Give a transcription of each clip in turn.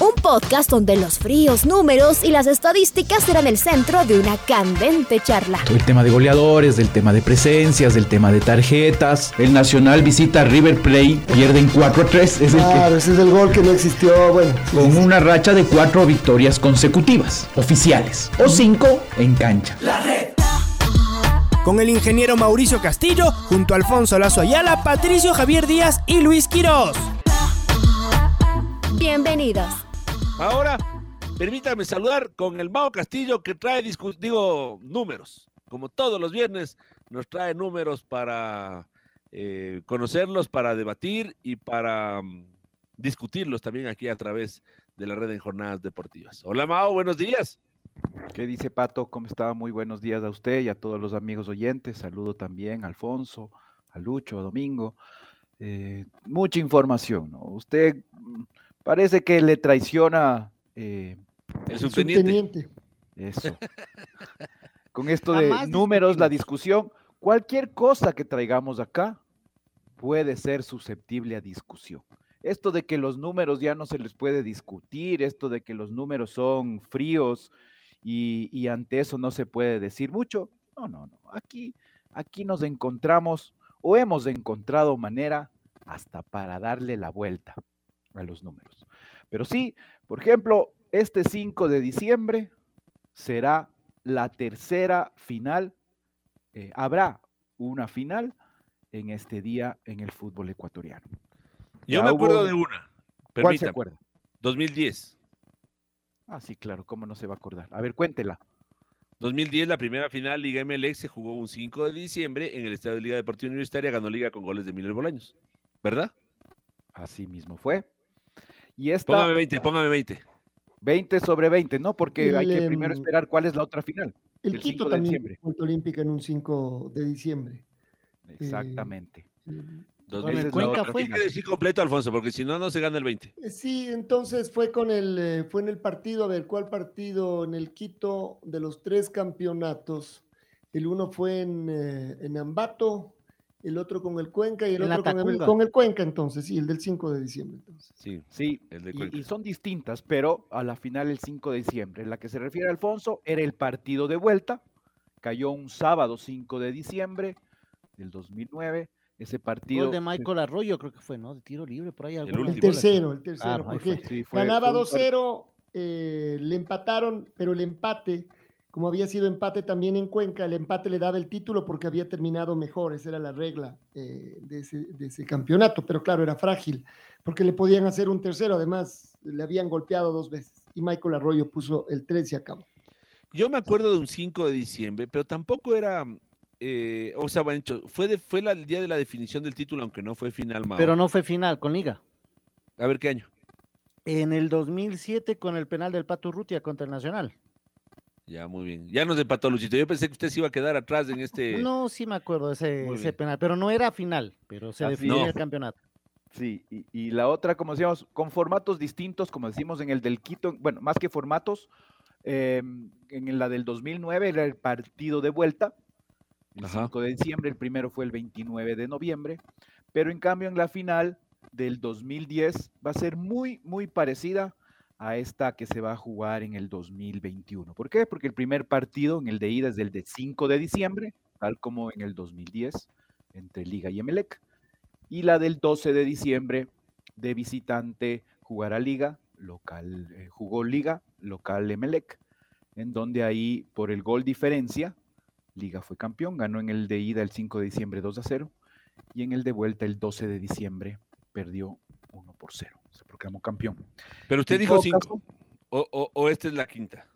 Un podcast donde los fríos números y las estadísticas serán el centro de una candente charla. El tema de goleadores, del tema de presencias, del tema de tarjetas. El Nacional visita a River Plate, pierden 4 a 3. Es el Claro, ese es el gol que no existió. Bueno, con sí, una racha de cuatro victorias consecutivas, oficiales, o cinco en cancha. Con el ingeniero Mauricio Castillo, junto a Alfonso Lazo Ayala, Patricio Javier Díaz y Luis Quirós. Bienvenidos. Ahora, permítanme saludar con el Mao Castillo que trae, digo, números. Como todos los viernes, nos trae números para eh, conocerlos, para debatir y para mm, discutirlos también aquí a través de la red en jornadas deportivas. Hola Mao, buenos días. ¿Qué dice Pato? ¿Cómo está? Muy buenos días a usted y a todos los amigos oyentes. Saludo también a Alfonso, a Lucho, a Domingo. Eh, mucha información, ¿no? Usted parece que le traiciona eh, El subteniente. Subteniente. eso. Con esto de Jamás números, la discusión, cualquier cosa que traigamos acá puede ser susceptible a discusión. Esto de que los números ya no se les puede discutir, esto de que los números son fríos y, y ante eso no se puede decir mucho, no, no, no. Aquí, aquí nos encontramos o hemos encontrado manera hasta para darle la vuelta a los números. Pero sí, por ejemplo, este 5 de diciembre será la tercera final. eh, habrá una final en este día en el fútbol ecuatoriano. Yo Ya me acuerdo hubo- de una. ¿Cuál se Permítame. acuerda? 2010. Ah, sí, claro, ¿cómo no se va a acordar? A ver, cuéntela. 2010, la primera final Liga MLX se jugó un 5 de diciembre en el Estadio de Liga Deportiva Universitaria, ganó Liga con goles de Miller Bolaños. ¿Verdad? Así mismo fue. Y esta Póngame 20, póngame 20. 20 sobre 20, ¿no? Porque hay que El, primero em, esperar cuál es la otra final. El el Quito 5 de también, diciembre. Olímpica en un 5 de diciembre. Exactamente. Eh, Con es la Cuenca fue. Final. que decir completo, Alfonso, porque si no, no se gana el 20. Eh, Sí, entonces fue con el eh, fue en el partido, a ver, ¿cuál partido? En el Quito de los tres campeonatos. El uno fue en, eh, en Ambato, el otro con el Cuenca y el En otro con el, con el Cuenca, entonces, sí, el del 5 de diciembre. Entonces. Sí, Sí, el de y- Cuenca. y, son distintas, pero a la final el 5 de diciembre. En la que se refiere Alfonso era el partido de vuelta. Cayó un sábado 5 de diciembre del 2009. Ese partido Gol de Michael Arroyo, creo que fue, ¿no? De tiro libre, por ahí. último. El bola. tercero, el tercero, ahí porque fue. sí, fue- ganaba fue un par- 2-0, eh, le empataron, pero el empate, como había sido empate también en Cuenca, el empate le daba el título porque había terminado mejor, esa era la regla eh, de, ese, de ese campeonato, pero claro, era frágil, porque le podían hacer un tercero, además le habían golpeado dos veces, y Michael Arroyo puso el 3 y acabó. Yo me acuerdo de un 5 de diciembre, pero tampoco era. eh, o sea, bueno, fue, de- fue la- el día de la definición del título, aunque no fue final, Mao. Pero no fue final con Liga. A ver qué año. En el 2007 con el penal del Pato Rutia contra el Nacional. Ya, muy bien. Ya nos empató Luchito. Yo pensé que usted se iba a quedar atrás en este. No, sí me acuerdo de ese, penal, pero no era final, pero se Así definió el campeonato. Sí, y, y la otra, como decíamos, con formatos distintos, como decimos en el del Quito, bueno, más que formatos, eh, en la del 2009 era el partido de vuelta, el Ajá. 5 de diciembre, el primero fue el 29 de noviembre, pero en cambio en la final del 2010 va a ser muy, muy parecida a esta que se va a jugar en el 2021. ¿Por qué? Porque el primer partido en el de ida es el de 5 de diciembre, tal como en el 2010, entre Liga y Emelec. Y la del 12 de diciembre de visitante jugará Liga, local, eh, jugó Liga, local Emelec, en donde ahí por el gol diferencia, Liga fue campeón, ganó en el de ida el 5 de diciembre 2 a 0 y en el de vuelta el 12 de diciembre perdió 1 por 0, se proclamó campeón. Pero usted En dijo todo 5. caso, O, o, o esta es la quinta.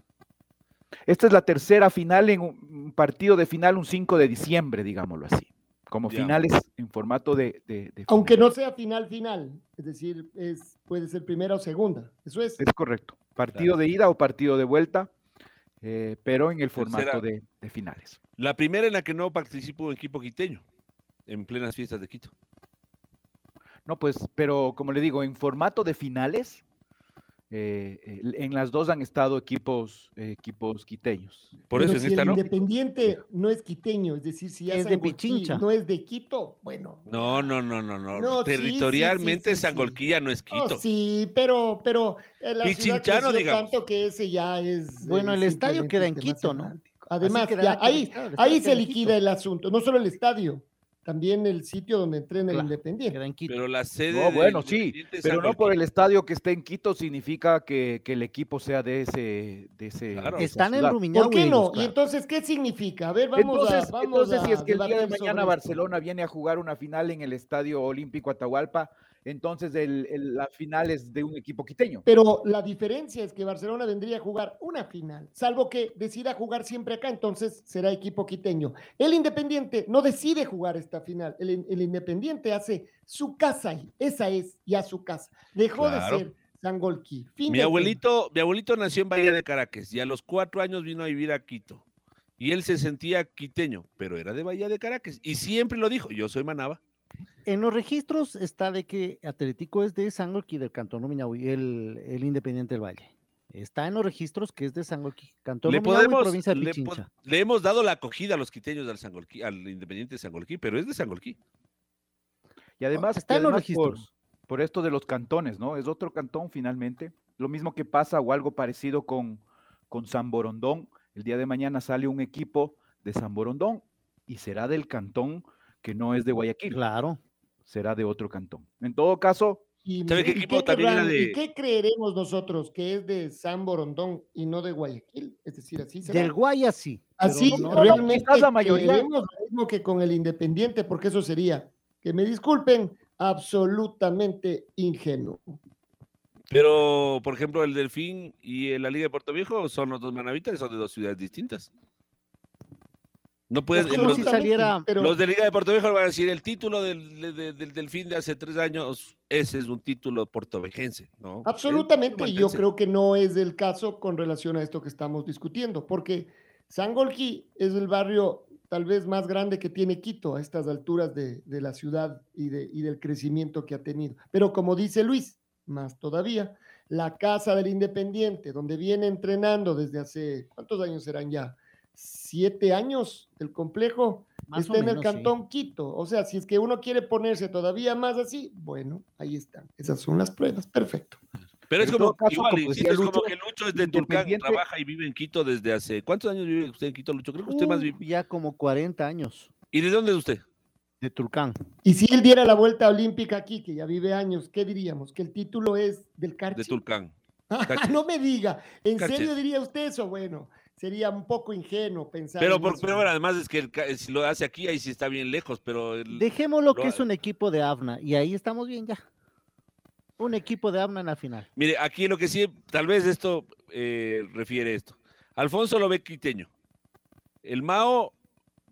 Esta es la tercera final en un partido de final, un 5 de diciembre, digámoslo así. Como Ya. finales en formato de... de- de Aunque final. no sea final final, es decir, es, puede ser primera o segunda, eso es. Es correcto. Partido de ida o partido de vuelta. eh, pero en el formato de, de finales. La primera en la que no participó un equipo quiteño, en plenas fiestas de Quito. No, pues, pero como le digo, en formato de finales, eh, el- en las dos han estado equipos, eh, equipos quiteños. Por Pero eso en si esta el no. Independiente no es quiteño, es decir, si ya Es de Sangolquí Pichincha. no es de Quito, bueno. No, no, no, no, no. No, sí, sí, sí, Territorialmente sí. Sangolquilla no es Oh, Quito. sí, pero, pero eh, la ciudad Pichinchano, creció digamos. tanto que ese ya es. Bueno, eh, el estadio queda en Quito, ¿no? Además, ya, ahí, el ahí se liquida el asunto. No solo el estadio, también el sitio donde entrena el Claro, Independiente. Queda en Quito. Pero la sede. No, bueno, sí, pero no por el estadio que esté en Quito significa que, que el equipo sea de ese... De ese Claro. Están en. Rumiñahui. ¿Por qué no? ¿Y entonces qué significa? A ver, vamos entonces, a. Vamos entonces a si es que el día de mañana. Barcelona viene a jugar una final en el Estadio Olímpico Atahualpa, entonces el- el- la final es de un equipo quiteño. Pero la diferencia es que Barcelona vendría a jugar una final, salvo que decida jugar siempre acá, entonces será equipo quiteño. El Independiente no decide jugar esta final, el, el Independiente hace su casa ahí, esa es ya su casa. Dejó Claro. de ser Sangolquí. Fin Mi abuelito, mi abuelito nació en Bahía de Caracas y a los cuatro años vino a vivir a Quito. Y él se sentía quiteño, pero era de Bahía de Caracas. Y siempre lo dijo, yo soy Manaba. En los registros está de que Atlético es de Sangolquí del Cantón Rumiñahui, el, el Independiente del Valle. Está en los registros que es de Sangolquí, Cantón Le, Rumiñahui, podemos, provincia de le, po- le hemos dado la acogida a los quiteños al, Sangolquí, al Independiente de Sangolquí, pero es de Sangolquí. Y además, Está y en los además por, registros. por esto de los cantones, ¿no? Es otro cantón finalmente. Lo mismo que pasa o algo parecido con, con San Borondón. El día de mañana sale un equipo de San Borondón y será del cantón que no es de Guayaquil, Claro. será de otro cantón. En todo caso, ¿Y, ¿Sabe qué y equipo también era de- ¿Y qué creeremos nosotros que es de San Borondón y no de Guayaquil? Es decir, así será. Del Guaya sí. Así no- realmente quizás la mayoría- lo mismo que con el Independiente, porque eso sería, que me disculpen, absolutamente ingenuo. Pero, por ejemplo, el Delfín y la Liga de Puerto Viejo son los dos manavitas, son de dos ciudades distintas. No puedes, como los, si saliera- pero los de Liga de Puerto Viejo van a decir el título del, de- de- del Delfín de hace tres años, ese es un título portovejense, ¿no? absolutamente, Es y yo creo que no es el caso con relación a esto que estamos discutiendo, porque Sangolquí es el barrio tal vez más grande que tiene Quito a estas alturas de, de la ciudad y, de, y del crecimiento que ha tenido. Pero como dice Luis, más todavía, la casa del Independiente, donde viene entrenando desde hace, ¿cuántos años serán ya? Siete años el complejo, Más está en el sí. cantón Quito. O sea, si es que uno quiere ponerse todavía más así, bueno, ahí están. Esas son las pruebas. Perfecto. Pero es En como, todo caso, igual, como insisto, decía es como Lucho, que Lucho es de Tulcán, trabaja y vive en Quito desde hace... ¿Cuántos años vive usted en Quito, Lucho? Creo que usted más Uh, vive... ya como 40 años ¿Y de dónde es usted? de Turcán. Y si él diera la vuelta olímpica aquí, que ya vive años, ¿qué diríamos? Que el título es del De Carchi. Tulcán. Ah, Cachi. no me diga. ¿En serio diría usted eso? Bueno, sería un poco ingenuo pensar. Pero, en por, eso. pero bueno, además es que el si lo hace aquí, ahí sí está bien lejos, pero... el- Dejémoslo que lo- es un equipo de AFNA y ahí estamos bien ya. Un equipo de AFNA en la final. Mire, aquí lo que sí, tal vez esto eh, refiere esto. Alfonso lo ve quiteño. El Mao,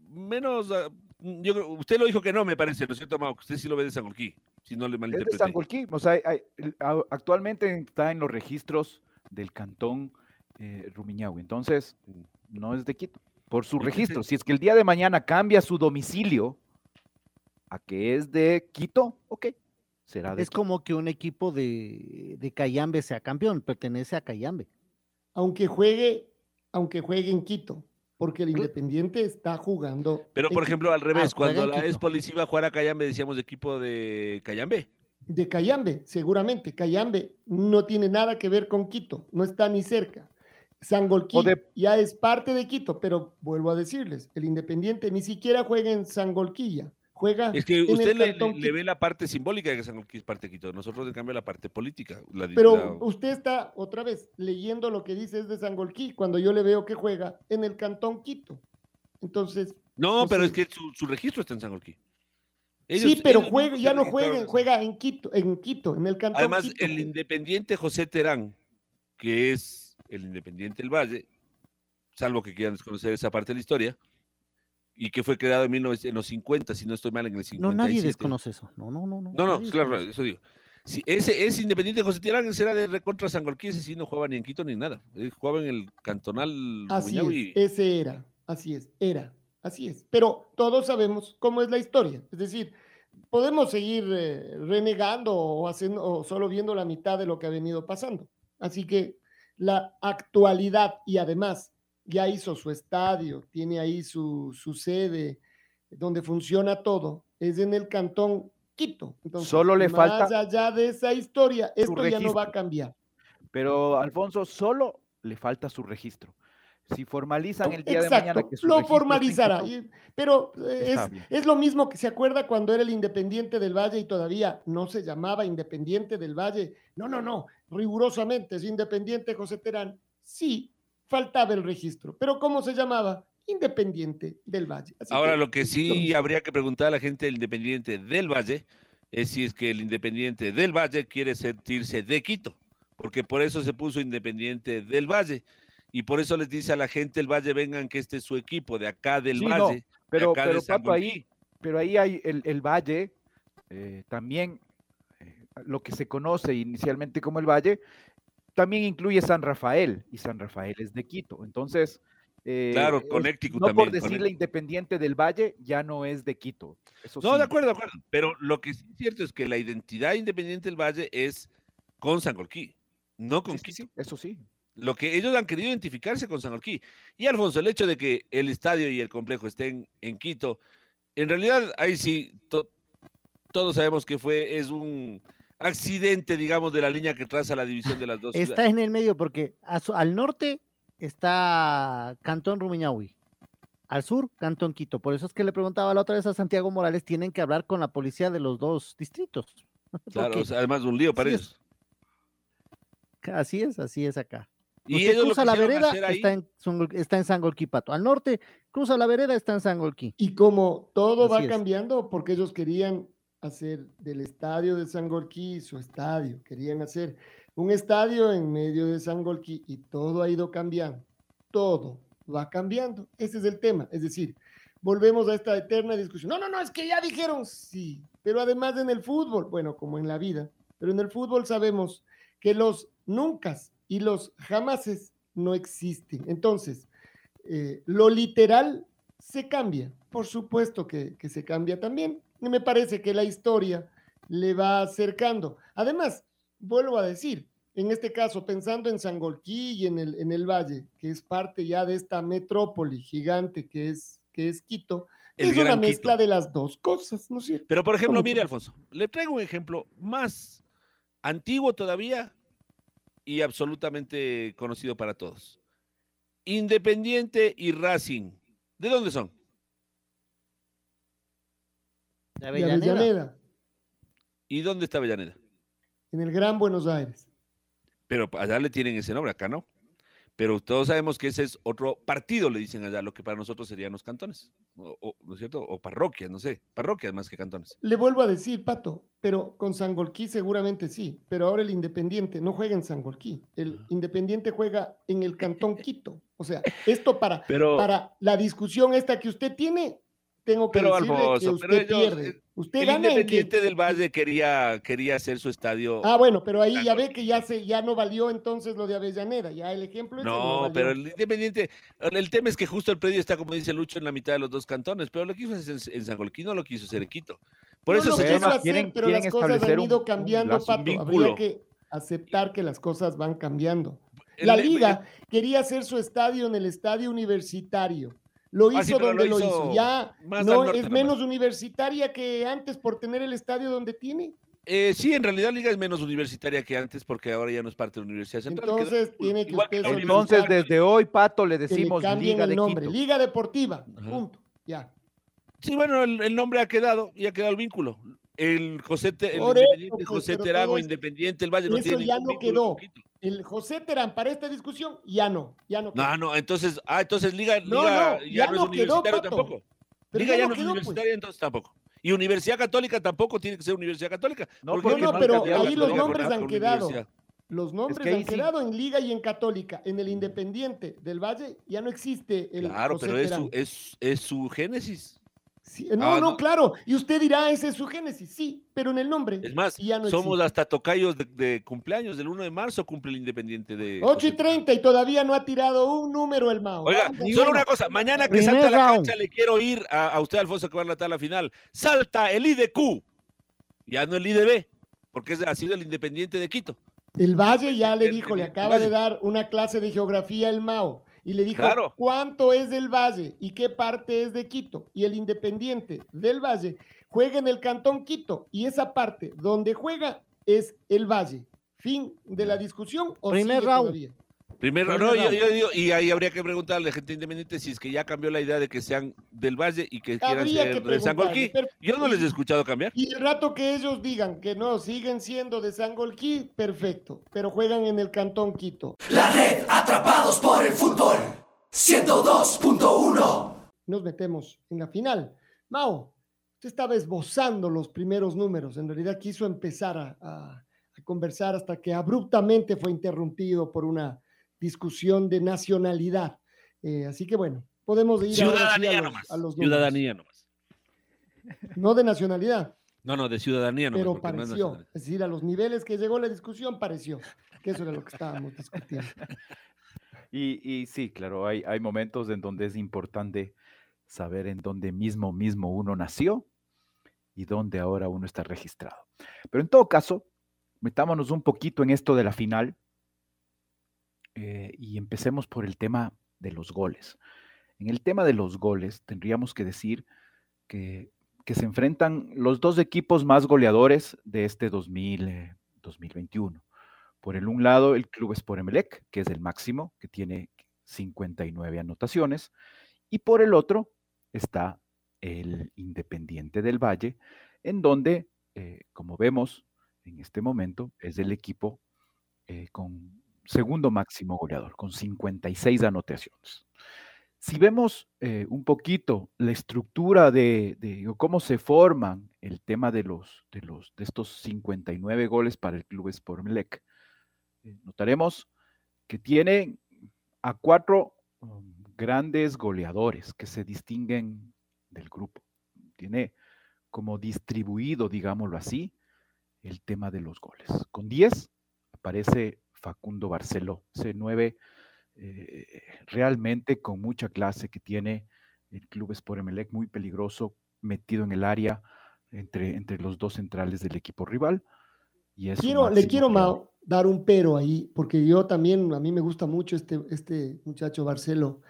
menos. ah, yo creo- usted lo dijo que no, me parece, ¿no es cierto, Mao? Que usted sí lo ve de Sangolquí, si no le es de malinterpreté. Sangolquí. O sea, hay- actualmente está en los registros del cantón eh, Rumiñahui. Entonces, no es de Quito. Por su ¿Y qué se- registro. Si es que el día de mañana cambia su domicilio a que es de Quito, ok, será de Es Quito. como que un equipo de, de Cayambe sea campeón, pertenece a Cayambe. Aunque juegue, aunque juegue en Quito, porque el Independiente está jugando. Pero, por Quito. ejemplo, al revés, juega cuando la. Espolis iba a jugar a Cayambe, decíamos de equipo de Cayambe. de Cayambe, seguramente. Cayambe no tiene nada que ver con Quito, no está ni cerca. Sangolquí de- ya es parte de Quito, pero vuelvo a decirles, el Independiente ni siquiera juega en Sangolquilla, juega Es que en el usted le, Cantón le- le ve la parte simbólica de que Sangolquí es parte de Quito. Nosotros, en cambio, la parte política. la Pero la- usted está otra vez leyendo lo que dice es de Sangolquí, cuando yo le veo que juega en el Cantón Quito. Entonces, No, no pero es que su, su registro está en Sangolquí. sí, Ellos- pero ellos juega, ya no juega, en juega en Quito, en Quito, en el Cantón Además, Quito. el independiente José Terán, que es el independiente del Valle, salvo que quieran desconocer esa parte de la historia, y que fue creado en, 1900 en los 50, si no estoy mal, en el 57. No, nadie desconoce eso. No, no, no. No, No, no, claro, eso digo. Si ese, ese Independiente José Terán será de recontra Sangolquí, ese sí no jugaba ni en Quito ni nada. Él jugaba en el cantonal Así es, ese era, así es, era, así es. Pero todos sabemos cómo es la historia. Es decir, podemos seguir eh, renegando o, haciendo, o solo viendo la mitad de lo que ha venido pasando. Así que la actualidad y además ya hizo su estadio, tiene ahí su, su sede, donde funciona todo, es en el cantón Quito. Entonces, Solo le más falta allá de esa historia, esto ya no va a cambiar. Pero Alfonso, solo le falta su registro. Si formalizan el día de Exacto, mañana que su lo formalizará. Pero eh, es, es lo mismo que se acuerda cuando era el Independiente del Valle y todavía no se llamaba Independiente del Valle. No, no, no, rigurosamente es Independiente José Terán. Sí, faltaba el registro. Pero ¿cómo se llamaba? Independiente del Valle. Así Ahora, que, lo que sí habría que preguntar a la gente del Independiente del Valle es si es que el Independiente del Valle quiere sentirse de Quito, porque por eso se puso Independiente del Valle. Y por eso les dice a la gente del Valle, vengan que este es su equipo, de acá del Sí, no, Valle. de pero, de Pato, ahí, Sangolquí. pero ahí hay el, el Valle, eh, también eh, lo que se conoce inicialmente como el Valle, también incluye San Rafael, y San Rafael es de Quito. Entonces, eh, Claro, Connecticut no también, por decirle Connecticut. Independiente del Valle, ya no es de Quito. Eso No, sí. de acuerdo, de acuerdo. Pero lo que sí es cierto es que la identidad independiente del Valle es con Sangolquí, no con sí, Quito. sí, eso sí. Lo que ellos han querido identificarse con Sangolquí. Y Alfonso, el hecho de que el estadio y el complejo estén en Quito, en realidad ahí sí, to- todos sabemos que fue, es un accidente, digamos, de la línea que traza la división de las dos Está ciudades. en el medio porque su- al norte está Cantón Rumiñahui. Al sur, Cantón Quito. Por eso es que le preguntaba la otra vez a Santiago Morales, tienen que hablar con la policía de los dos distritos. Claro, Porque o sea, además un lío para ellos. así es, así es acá. Y Usted cruza la vereda, está en, está en Sangolquí, Pato. Al norte, cruza la vereda, está en Sangolquí. Y como todo va es. cambiando, porque ellos querían hacer del estadio de Sangolquí su estadio, querían hacer un estadio en medio de Sangolquí y todo ha ido cambiando, todo va cambiando. Ese es el tema, es decir, volvemos a esta eterna discusión. No, no, no, es que ya dijeron, sí, pero además en el fútbol, bueno, como en la vida, pero en el fútbol sabemos que los nunca y los jamases no existen. Entonces, eh, lo literal se cambia, por supuesto que, que se cambia también. Y me parece que la historia le va acercando. Además, vuelvo a decir, en este caso, pensando en Sangolquí y en el, en el Valle, que es parte ya de esta metrópoli gigante que es, que es Quito, El es una mezcla Quito. de las dos cosas, ¿no es cierto? Pero, por ejemplo, ¿Cómo mire? Alfonso, le traigo un ejemplo más antiguo todavía y absolutamente conocido para todos. Independiente y Racing. ¿De dónde son? De. Avellaneda, ¿Y dónde está Avellaneda? en el Gran Buenos Aires. Pero allá le tienen ese nombre, acá no. Pero todos sabemos que ese es otro partido, le dicen allá, lo que para nosotros serían los cantones, o, o- ¿no es cierto? O parroquias, no sé, parroquias más que cantones. Le vuelvo a decir, Pato, pero con Sangolquí seguramente sí, pero ahora el Independiente no juega en Sangolquí, el Independiente juega en el Cantón Quito. O sea, esto para, Pero, para la discusión esta que usted tiene, tengo que Pero, decirle que Alfonso, usted pero ellos, pierde. eh, Usted el gana en que... Independiente del Valle quería, quería hacer su estadio. Ah, bueno, pero ahí ya ve que ya se ya no valió entonces lo de Avellaneda, ya el ejemplo No, valió. pero el Independiente, el tema es que justo el predio está, como dice Lucho, en la mitad de los dos cantones, pero lo quiso hacer en, en Sangolquí, no lo quiso hacer en Quito. Por No eso lo se quiso hacer, quieren- pero quieren las cosas han ido cambiando, un Pato. Habría que aceptar que las cosas van cambiando. La el- liga quería hacer su estadio en el estadio universitario. Lo Ah, hizo sí, pero donde lo lo hizo hizo. Ya no norte es nomás. menos universitaria que antes por tener el estadio donde tiene. Eh, sí, en realidad Liga es menos universitaria que antes porque ahora ya no es parte de la Universidad Central. quedó Entonces tiene que usted Entonces, desde hoy, Pato, le que le decimos Liga el de nombre. Quito. Liga Deportiva. Ajá. Punto. Ya. Sí, bueno, el, el nombre ha quedado y ha quedado el vínculo. El José, Te- el eso, Independiente pues, José Terán o eso- Independiente el Valle no eso tiene ya ningún no quedó. El José Terán para esta discusión ya no. Ya no. No, no, entonces, ah, entonces Liga, No, Liga no, ya, ya no es quedó, universitario Pato. tampoco. Pero Liga ya ya no es quedó, pues. universitaria, entonces tampoco. Y Universidad Católica tampoco tiene que ser Universidad Católica. No, No, pero ahí los nombres con han quedado. Los nombres han sí. quedado en Liga y en Católica. En el Independiente del Valle ya no existe el Claro, José pero es su, es, es su génesis. Sí, no, Ah, no, no. claro. Y usted dirá, ese es su génesis. Sí, pero en el nombre. Es más, ya no somos existe. hasta tocayos de, de cumpleaños. Del 1 de marzo cumple el Independiente de. 8 y 30 y todavía no ha tirado un número el Mao. Oiga, Vamos, solo una cosa. Mañana que Primer salta la round. cancha, le quiero ir a, a usted, Alfonso, que va a relatar la final. Salta el IDQ. Ya no el IDB, porque es- ha sido el Independiente de Quito. El Valle ya le El- dijo, le el acaba de dar una clase de geografía el Mao y le dijo Claro. cuánto es del Valle y qué parte es de Quito. Y el Independiente del Valle juega en el Cantón Quito y esa parte donde juega es el Valle. Fin de la discusión. ¿o Primer round. todavía? Primero, Primer no, yo, digo, y ahí habría que preguntarle a la gente independiente si es que ya cambió la idea de que sean del Valle y que quieran ser que de Sangolquí. Yo no les he escuchado cambiar. Y el rato que ellos digan que no, siguen siendo de Sangolquí, perfecto, pero juegan en el Cantón Quito. La red Atrapados por el Fútbol 102.1 nos metemos en la final. Mao, usted estaba esbozando los primeros números, en realidad quiso empezar a, a- a conversar hasta que abruptamente fue interrumpido por una discusión de nacionalidad. Eh, así que bueno, podemos ir ahora sí Ciudadanía a los, nomás. a los números. Ciudadanía nomás. No de nacionalidad, No, no, de ciudadanía nomás. pero porque no es pareció. es decir, a los niveles que llegó la discusión, pareció que eso era lo que estábamos discutiendo. Y, y sí, claro, hay, hay momentos en donde es importante saber en dónde mismo, mismo uno nació y dónde ahora uno está registrado. Pero en todo caso, metámonos un poquito en esto de la final eh, y empecemos por el tema de los goles. En el tema de los goles, tendríamos que decir que, se enfrentan los dos equipos más goleadores de este 2000, eh, 2021. Por el un lado, el Club Sport Emelec, que es el máximo, que tiene 59 anotaciones, y por el otro está el Independiente del Valle, en donde, eh, como vemos en este momento, es el equipo con segundo máximo goleador, con 56 anotaciones. Si vemos eh, un poquito la estructura de, cómo se forman el tema de los, de los de estos 59 goles para el Club Sport Emelec, eh, notaremos que tiene a cuatro um, grandes goleadores que se distinguen del grupo. Tiene como distribuido, digámoslo así, el tema de los goles. Con 10 aparece Facundo Barceló, ese 9 eh, realmente con mucha clase que tiene el Club Sport Emelec, muy peligroso, metido en el área entre, entre los dos centrales del equipo rival. Y Quiero, le quiero, dar un pero ahí, porque yo también, a mí me gusta mucho este, este muchacho Barcelo.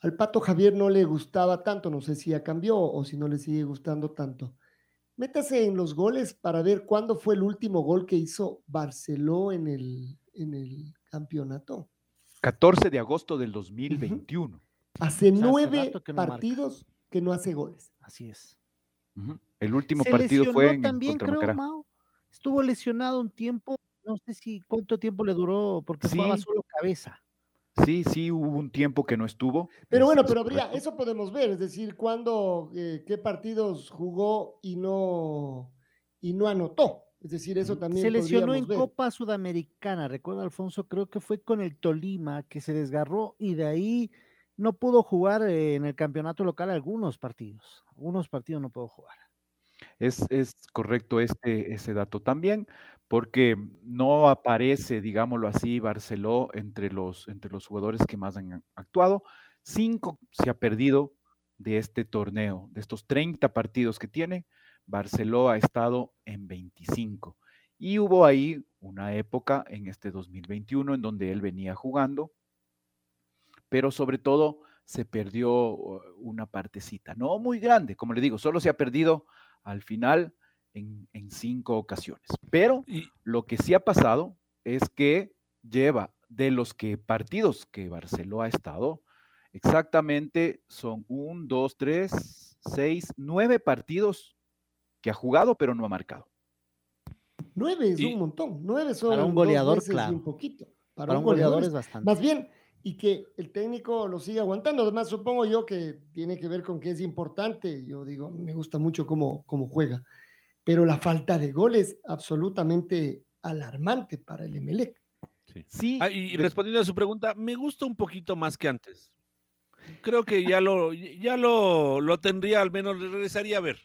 Al Pato Javier no le gustaba tanto, no sé si ya cambió o si no le sigue gustando tanto. Métase en los goles para ver cuándo fue el último gol que hizo Barceló en el, en el campeonato. 14 de agosto del 2021. Hace hace nueve rato que no marca. partidos que no hace goles. Así es. El último Se partido fue en también, contra creo. Mao. Estuvo lesionado un tiempo, no sé si cuánto tiempo le duró, porque jugaba Sí. solo cabeza. Sí, sí, hubo un tiempo que no estuvo. Pero bueno, es pero habría, eso podemos ver, es decir, cuándo, eh, qué partidos jugó y no, y no anotó. Es decir, eso también Se lesionó en ver. Copa Sudamericana, recuerdo Alfonso, creo que fue con el Tolima que se desgarró y de ahí no pudo jugar eh, en el campeonato local algunos partidos. Algunos partidos no pudo jugar. Es, es correcto este, ese dato también, porque no aparece, digámoslo así, Barceló entre los, entre los jugadores que más han actuado. Cinco se ha perdido de este torneo, de estos 30 partidos que tiene. Barceló ha estado en 25. Y hubo ahí una época en este 2021 en donde él venía jugando, pero sobre todo se perdió una partecita, no muy grande, como le digo, solo se ha perdido al final en, en cinco ocasiones. Pero lo que sí ha pasado es que lleva de los que partidos que Barceló ha estado, exactamente son un, dos, tres, seis, nueve partidos que ha jugado pero no ha marcado. Nueve es Y- un montón. Nueve son Para un goleador, claro. un poquito. Para, Para un un goleador goleador es bastante. Más bien, y que el técnico lo siga aguantando. Además, supongo yo que tiene que ver con que es importante. Yo digo, me gusta mucho cómo, cómo juega. Pero la falta de goles absolutamente alarmante para el Emelec. Sí. Sí, Ah, y respondiendo a su pregunta, me gusta un poquito más que antes. creo que ya lo, ya lo, lo tendría, al menos regresaría a ver.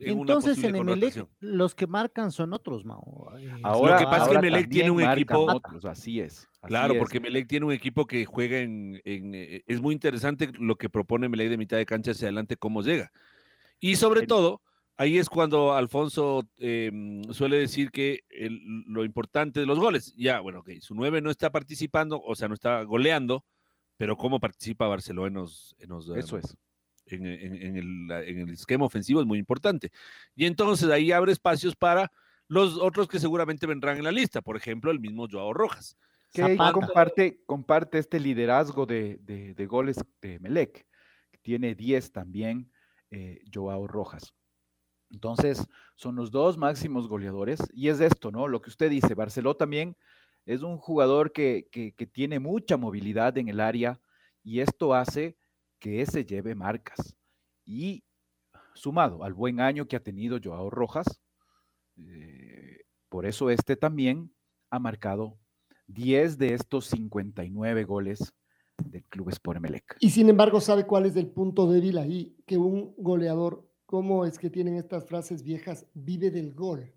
En una Entonces posible en Emelec los que marcan son otros, Mao. Eh, Ahora, Lo que pasa es que Emelec tiene un equipo- otros, así es. así Claro, es. porque Melec tiene un equipo que juega en, en, eh, Es muy interesante lo que propone Melec de mitad de cancha hacia adelante, cómo llega. Y sobre El- todo, ahí es cuando Alfonso eh, suele decir que el- lo importante de los goles. Ya, bueno, ok, su 9 no está participando, o sea, no está goleando, pero cómo participa Barcelona en los. en los, Eso eh, es. En, en- en el, en el esquema ofensivo es muy importante. Y entonces ahí abre espacios para los otros que seguramente vendrán en la lista, por ejemplo, el mismo Joao Rojas. que comparte, comparte este liderazgo de, de- de goles de Melec, que tiene 10 también eh, Joao Rojas. Entonces, son los dos máximos goleadores, y es esto, ¿no? Lo que usted dice, Barceló también es un jugador que, que- que tiene mucha movilidad en el área, y esto hace que se lleve marcas. Y sumado al buen año que ha tenido Joao Rojas, eh, por eso este también ha marcado 10 de estos 59 goles del Club Sport Emelec. Y sin embargo, ¿sabe cuál es el punto débil ahí? Que un goleador, ¿cómo es que tienen estas frases viejas? Vive del gol.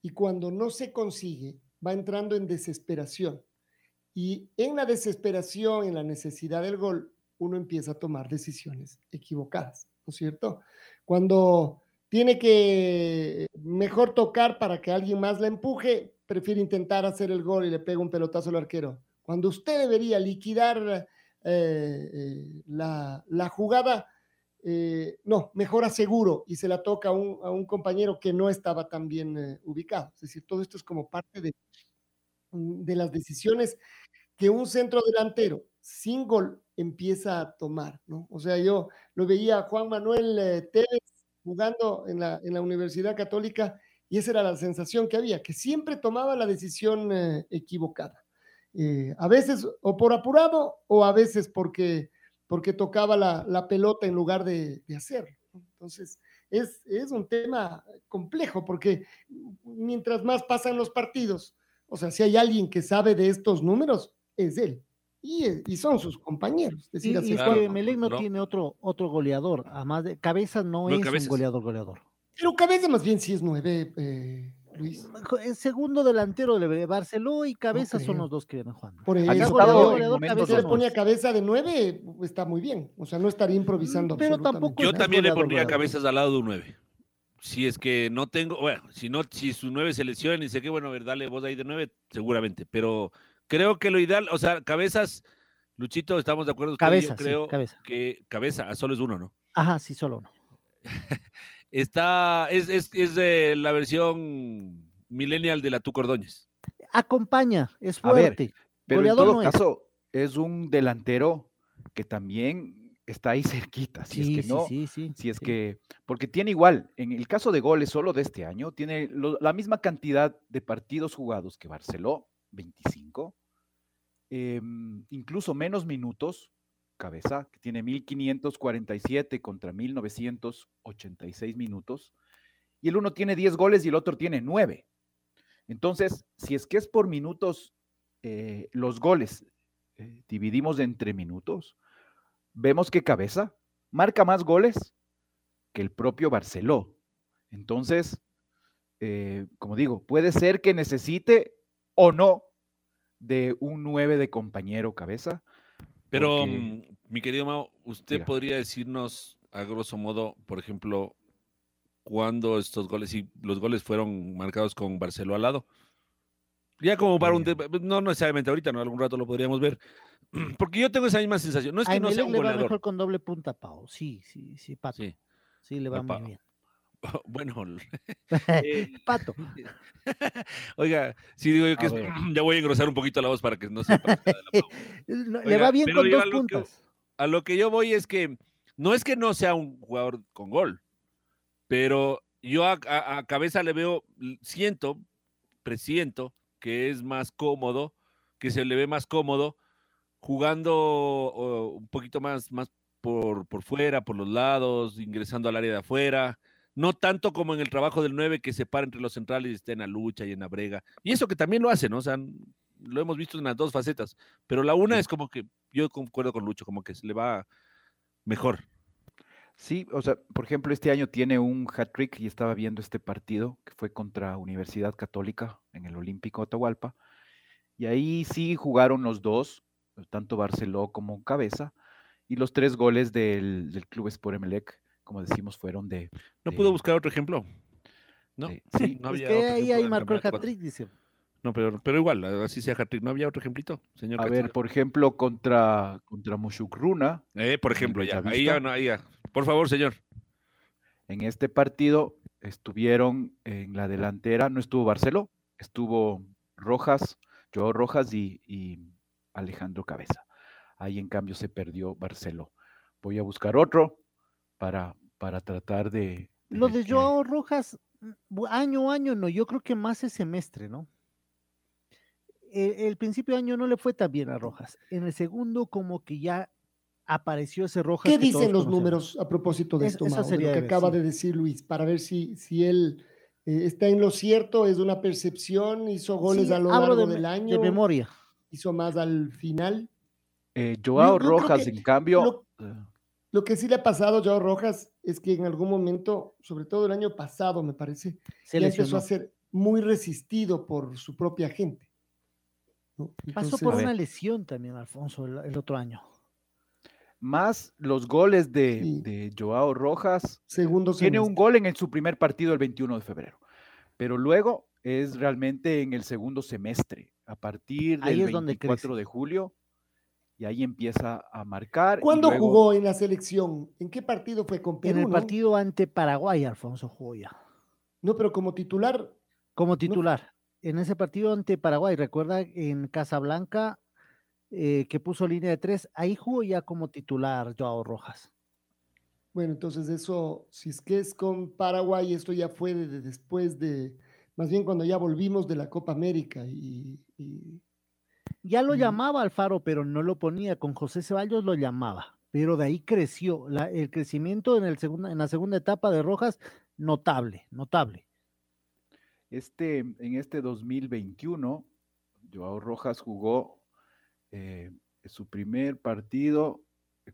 Y cuando no se consigue, va entrando en desesperación. Y en la desesperación, en la necesidad del gol, uno empieza a tomar decisiones equivocadas, ¿no es cierto? Cuando tiene que mejor tocar para que alguien más la empuje, prefiere intentar hacer el gol y le pega un pelotazo al arquero. Cuando usted debería liquidar eh, eh, la, la jugada, eh, no, mejor aseguro y se la toca a un, a un compañero que no estaba tan bien ubicado. Es decir, todo esto es como parte de, de las decisiones que un centro delantero sin gol empieza a tomar, ¿no? O sea, yo lo veía a Juan Manuel eh, Tevez jugando en la, en la Universidad Católica y esa era la sensación que había, que siempre tomaba la decisión eh, equivocada. Eh, a veces o por apurado o a veces porque, porque tocaba la, la pelota en lugar de, de hacerlo. Entonces, es, es un tema complejo porque mientras más pasan los partidos, o sea, si hay alguien que sabe de estos números, es él. Y, y son sus compañeros. Es decir, Y, y es Claro, que Melec no, no. tiene otro, otro goleador. Además de Cabeza no, No, es Cabezas. un goleador goleador. Pero Cabeza más bien sí es nueve, eh, Luis. El segundo delantero de Barceló y Cabeza son los dos que vienen jugando. Por eso, estado goleador, goleador, Cabeza le no pone a es. cabeza de nueve, está muy bien. O sea, no estaría improvisando. Pero tampoco Yo también le pondría cabezas al lado de un 9. Si es que no tengo, bueno, si no, si su 9 se lesiona y sé que, bueno, a ver, dale vos ahí de 9, seguramente. Pero creo que lo ideal, o sea, cabezas, Luchito, estamos de acuerdo. yo Cabeza, sí, creo cabeza. que cabeza, ah, solo es uno, ¿no? Ajá, sí, solo uno. Está, es, es, es de la versión millennial de la Tuco Ordóñez. Acompaña, es A ver, fuerte. Pero Goleador en todo no caso, es. un delantero que también está ahí cerquita. Si Sí, es que sí, no, sí, sí, si es sí. que, porque tiene igual, en el caso de goles solo de este año, tiene lo- la misma cantidad de partidos jugados que Barceló, 25, em, incluso menos minutos, cabeza, que tiene 1547 contra 1986 minutos, y el uno tiene 10 goles y el otro tiene 9. Entonces, si es que es por minutos, eh, los goles eh, dividimos entre minutos, vemos que Cabeza marca más goles que el propio Barceló. Entonces, eh, como digo, puede ser que necesite o no de un 9 de compañero Cabeza. Pero, porque- mm, mi querido Mao, ¿usted Diga. podría decirnos, a grosso modo, por ejemplo, cuándo estos goles, si los goles fueron marcados con Barceló al lado? Ya como para un... De- No necesariamente ahorita, ¿no? Algún rato lo podríamos ver. Porque yo tengo esa misma sensación. No es que no sea un le va goleador. mejor con doble punta, Pau. Sí, sí, sí, Pato. Sí, Sí. le va muy bien. Bueno, eh, Pato. oiga, sí digo yo que es- ya voy a engrosar un poquito la voz para que no se parezca de la Pau. No, le va bien con dos a lo que- puntas. a lo que yo voy es que no es que no sea un jugador con gol, pero yo a, a- a cabeza le veo, siento, presiento que es más cómodo, que se le ve más cómodo jugando un poquito más, más por, por fuera, por los lados, ingresando al área de afuera. No tanto como en el trabajo del 9 que se para entre los centrales y está en la lucha y en la brega. Y eso que también lo hace, ¿no? O sea, lo hemos visto en las dos facetas. Pero la una es como que yo concuerdo con Lucho, como que se le va mejor. Sí, o sea, por ejemplo, este año tiene un hat-trick y estaba viendo este partido que fue contra Universidad Católica en el Olímpico Atahualpa. Y ahí sí jugaron los dos, tanto Barceló como Cabeza, y los tres goles del, del Club Sport Emelec, como decimos, fueron de... ¿No de- pudo buscar otro ejemplo? No, de- sí, no Es había que otro ahí, ahí marcó el hat-trick, dice. No, pero, pero igual, así sea hat-trick. ¿No había otro ejemplito, señor A ver, por ejemplo, contra, contra Mushukruna, Eh, por ejemplo, ya. Ahí ya, no, ahí ya. Por favor, señor. En este partido estuvieron en la delantera, no estuvo Barceló, estuvo Rojas, Joao Rojas y, y Alejandro Cabeza. Ahí en cambio se perdió Barceló. Voy a buscar otro para, para tratar de... Lo ver de Joao Rojas, mm, año a año no, yo creo que más es semestre, ¿no? El, el principio de año no le fue tan bien a Rojas. En el segundo, como que ya apareció ese Rojas. ¿Qué que todos dicen los conocemos. números a propósito de Es- esto, eso Mau, de lo que de ver, acaba sí. de decir Luis, para ver si, si él eh, está en lo cierto, es una percepción, hizo goles Sí, a lo largo de, del año, de memoria. hizo más al final. Eh, Joao Rojas, que en cambio... lo- eh, Lo que sí le ha pasado a Joao Rojas es que en algún momento, sobre todo el año pasado, me parece, Se ya empezó a ser muy resistido por su propia gente. ¿no? Pasó por una lesión también, Alfonso, el, el otro año. más los goles de, Sí. de Joao Rojas, segundo tiene un gol en el- su primer partido el 21 de febrero, pero luego es realmente en el segundo semestre, a partir Ahí del es donde 24 de julio, y ahí empieza a marcar. ¿Cuándo luego- jugó en la selección? ¿En qué partido fue? ¿Con Perú? en el no? partido ante Paraguay, Alfonso jugó ya. No, pero como titular, Como titular. En ese partido ante Paraguay, recuerda en Casablanca eh, que puso línea de tres, ahí jugó ya como titular Joao Rojas. bueno, entonces eso, si es que es con Paraguay, esto ya fue de- de después de, más bien cuando ya volvimos de la Copa América y, y- Ya lo llamaba Alfaro, pero no lo ponía. Con José Ceballos lo llamaba. Pero de ahí creció. La- el crecimiento en, el segunda, en la segunda etapa de Rojas, notable, notable. Este, en este 2021, Joao Rojas jugó eh, su primer partido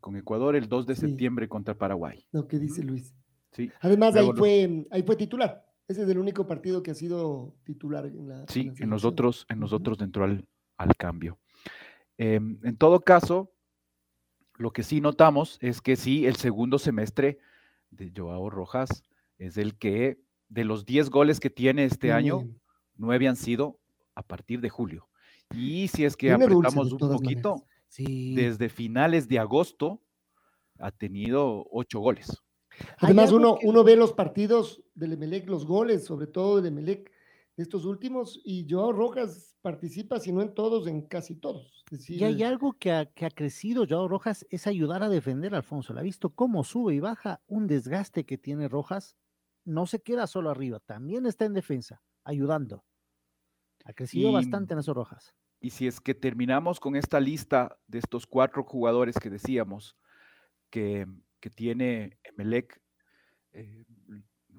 con Ecuador el 2 de Sí. septiembre contra Paraguay. lo que dice Luis. Sí, Además, ahí Luego fue, ahí fue titular. Ese es el único partido que ha sido titular en la. Sí, en los selección. otros, en los Ujú. otros entró al, al cambio. Em, en todo caso, lo que sí notamos es que sí, el segundo semestre de Joao Rojas es el que, de los 10 goles que tiene este año, Tiene- nueve han sido a partir de julio. Y si es que apretamos un poquito. Sí. desde finales de agosto ha tenido ocho goles. Además, uno, que- uno ve los partidos del Emelec, los goles, sobre todo del Emelec, estos últimos, y Joao Rojas participa, si no en todos, en casi todos. Decir, Y hay algo que ha, que ha crecido Joao Rojas, es ayudar a defender a Alfonso. ¿La ha visto cómo sube y baja? Un desgaste que tiene Rojas. No se queda solo arriba, también está en defensa, ayudando. Ha crecido Y- bastante en esos Rojas. Y si es que terminamos con esta lista de estos cuatro jugadores que decíamos que, que tiene Emelec, eh,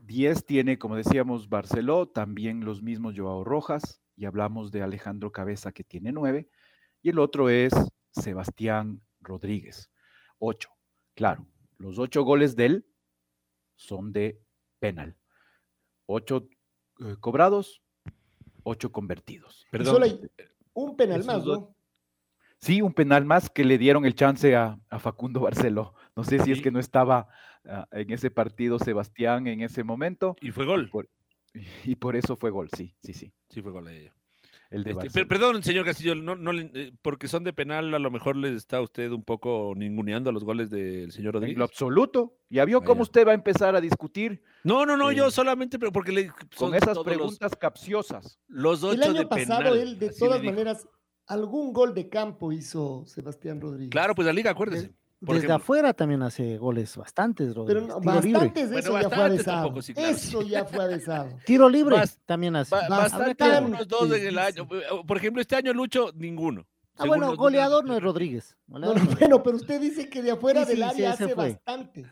10 tiene, como decíamos, Barceló, también los mismos Joao Rojas, y hablamos de Alejandro Cabeza que tiene 9, y el otro es Sebastián Rodríguez, 8. Claro, los 8 goles de él son de penal. 8 cobrados, 8 convertidos. y Perdón. solo hay un penal esos más, dos- ¿no? Sí, un penal más que le dieron el chance a, a Facundo Barceló. No sé si es que no estaba en ese partido Sebastián en ese momento. Y fue gol. por, y por eso fue gol, sí, sí, sí. Sí, fue gol de ella. El de Este, perdón, señor Castillo, no, no le- eh, porque son de penal, a lo mejor le está usted un poco ninguneando a los goles del señor En Rodríguez. lo absoluto. ¿Ya vio cómo usted va a empezar a discutir No, no, no, yo solamente pero porque le son con esas preguntas capciosas? Los, los El ocho año de pasado, penal, él, de todas maneras, algún gol de campo hizo Sebastián Rodríguez. Claro, pues la liga, acuérdese. Por Desde ejemplo. afuera también hace goles bastantes, Pero Rodríguez. no, Tiro libre. bastantes, Bueno, eso ya avesado. tampoco, sí, claro. Eso ya fue avesado. Tiro libre Bas- también hace. Ba- Bastante bastante unos dos en el año. Por ejemplo, este año Lucho, ninguno. Ah, bueno, goleador no es Rodríguez. No, no, no bueno, pero usted dice que de afuera Sí, del sí, sí, área hace fue. bastante.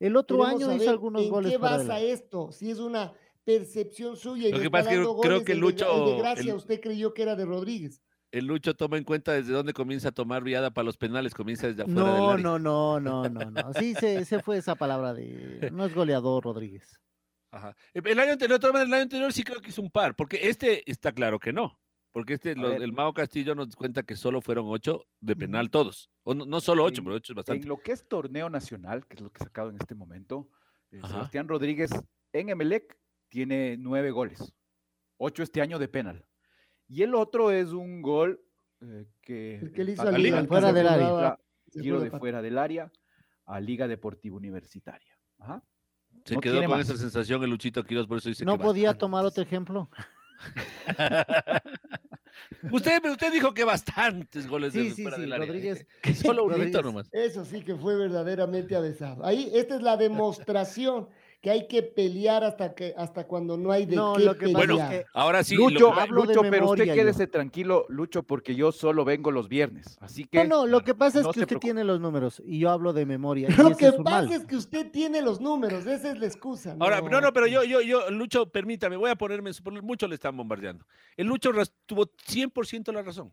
El otro Queremos año hizo algunos ¿En goles qué basa esto? Si es una percepción suya y Lo le que pasa es que creo que el de Lucho- Gracia, el- usted creyó que era de Rodríguez. El Lucho toma en cuenta desde dónde comienza a tomar viada para los penales, comienza desde afuera del No, área. no, no, no, no, no. Sí, se, se fue esa palabra de. No es goleador, Rodríguez. Ajá. El año anterior, el año anterior sí creo que hizo un par, porque este está claro que no. Porque este, el Mao Castillo nos cuenta que solo fueron ocho de penal todos. O no, no solo ocho, En- pero ocho es bastante. En lo que es torneo nacional, que es lo que he sacado en este momento, eh. Sebastián Rodríguez en Emelec tiene nueve goles, ocho este año de penal. Y el otro es un gol eh, que... El que le hizo a Liga, que fuera del área. Tiro de fuera del área a Liga Deportiva Universitaria. Ajá. Se no quedó con más. esa sensación el Luchito Quiroz, por eso dice No que podía bastante. tomar otro ejemplo. usted, usted dijo que bastantes goles Sí, de sí, fuera sí, del área. Rodríguez. Que Solo un Rodríguez. nomás. Eso sí que fue verdaderamente avesado. Ahí, esta es la demostración que hay que pelear hasta que hasta cuando no hay de No, qué lo que pelear. es que Ahora sí, Lucho, lo- hablo de Lucho, pero usted yo. quédese tranquilo, Lucho, porque yo solo vengo los viernes. Así que... No, no, lo que pasa es no que usted tiene los números y yo hablo de memoria. Lo que es pasa mal. es que usted tiene los números, esa es la excusa. Ahora, no, no, pero yo, yo, yo, Lucho, permítame, voy a ponerme, mucho le están bombardeando. El Lucho tuvo 100% la razón.